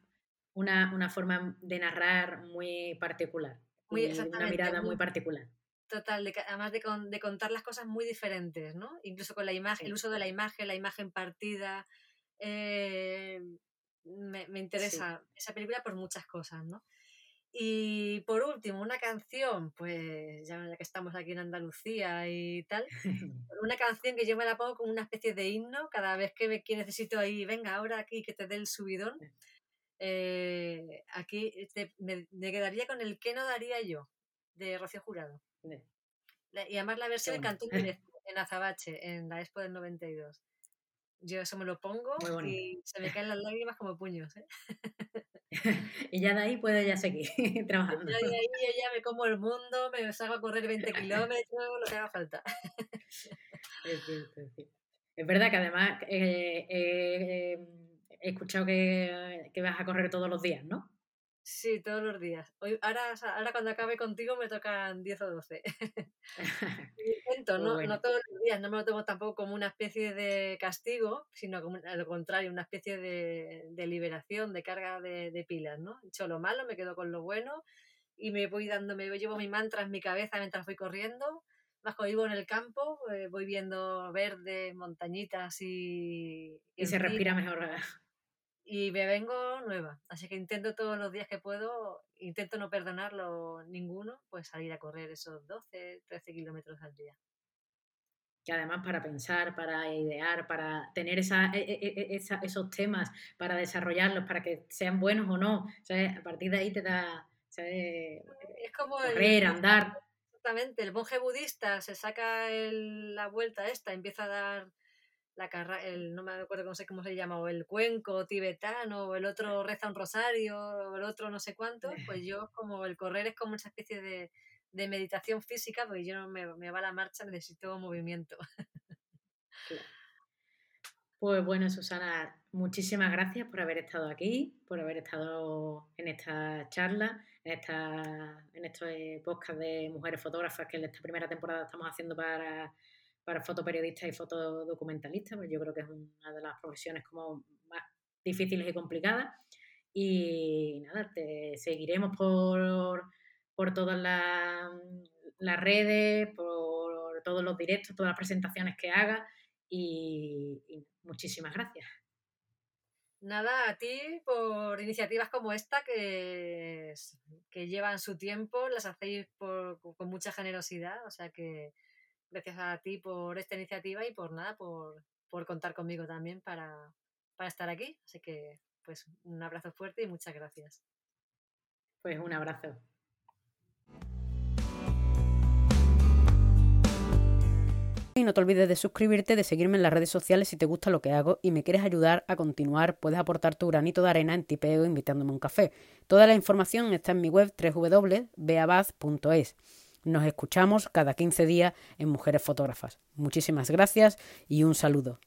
una, una forma de narrar muy particular. Muy y una mirada muy muy- particular. Total, de además de, con- de contar las cosas muy diferentes, ¿no? Incluso con la imagen, el uso de la imagen, la imagen partida. eh, me, me interesa esa película por muchas cosas, ¿no? Y por último, una canción, pues ya, que estamos aquí en Andalucía y tal, <laughs> una canción que yo me la pongo como una especie de himno cada vez que, me, que necesito ahí, venga, ahora aquí que te dé el subidón. Eh, aquí te- me, me quedaría con el que no daría yo, de Rocío Jurado. La- Y además la versión que bonito. cantó en Azabache, en la Expo del 92. Yo eso me lo pongo y se me caen las lágrimas como puños. ¿eh? <laughs> <laughs> y ya de ahí puede ya seguir <laughs> trabajando. Yo de ahí yo ya me como el mundo, me salgo a correr 20 <laughs> kilómetros, lo que haga falta. Es cierto, es cierto. Es verdad que además eh, eh, he escuchado que, que vas a correr todos los días, ¿no? Sí, todos los días. Hoy, ahora, ahora cuando acabe contigo me tocan 10 o 12. <laughs> Intento, Pues no, bueno. no todos los días, no me lo tomo tampoco como una especie de castigo, sino como al contrario, una especie de, de liberación, de carga de, de pilas, ¿no? He hecho lo malo, me quedo con lo bueno y me voy dando, me llevo mi mantra en mi cabeza mientras voy corriendo. Más cuando vivo en el campo, eh, voy viendo verde, montañitas y... y se encina, respira mejor. Y me vengo nueva. Así que intento todos los días que puedo, intento no perdonarlo ninguno, pues salir a correr esos 12, 13 kilómetros al día. que además para pensar, para idear, para tener esa, e- e- e- esa- esos temas, para desarrollarlos, para que sean buenos o no. A partir de ahí te da. Es como el, Correr, andar. exactamente, el monje budista se saca el- la vuelta esta, empieza a dar la carra, el, no me acuerdo cómo sé cómo se llama, o el cuenco tibetano, o el otro reza un rosario, o el otro no sé cuánto, <laughs> pues yo como el correr es como esa especie de, de meditación física, porque yo no me, me va la marcha, necesito movimiento. Pues bueno, Susana, muchísimas gracias por haber estado aquí, por haber estado en esta charla, en, esta, en estos podcast de mujeres fotógrafas que en esta primera temporada estamos haciendo para, para fotoperiodistas y fotodocumentalistas, pues yo creo que es una de las profesiones como más difíciles y complicadas. Y nada, te seguiremos por, por todas las, las redes, por todos los directos, todas las presentaciones que hagas y, y muchísimas gracias. Nada, a ti por iniciativas como esta que, que llevan su tiempo, las hacéis por- con mucha generosidad, o sea que gracias a ti por esta iniciativa y por nada, por, por contar conmigo también para, para estar aquí. Así que pues un abrazo fuerte y muchas gracias. Pues un abrazo. Y no te olvides de suscribirte, de seguirme en las redes sociales si te gusta lo que hago y me quieres ayudar a continuar, puedes aportar tu granito de arena en Tipeo invitándome a un café. Toda la información está en mi web www.beabaz.es. Nos escuchamos cada 15 días en Mujeres Fotógrafas. Muchísimas gracias y un saludo.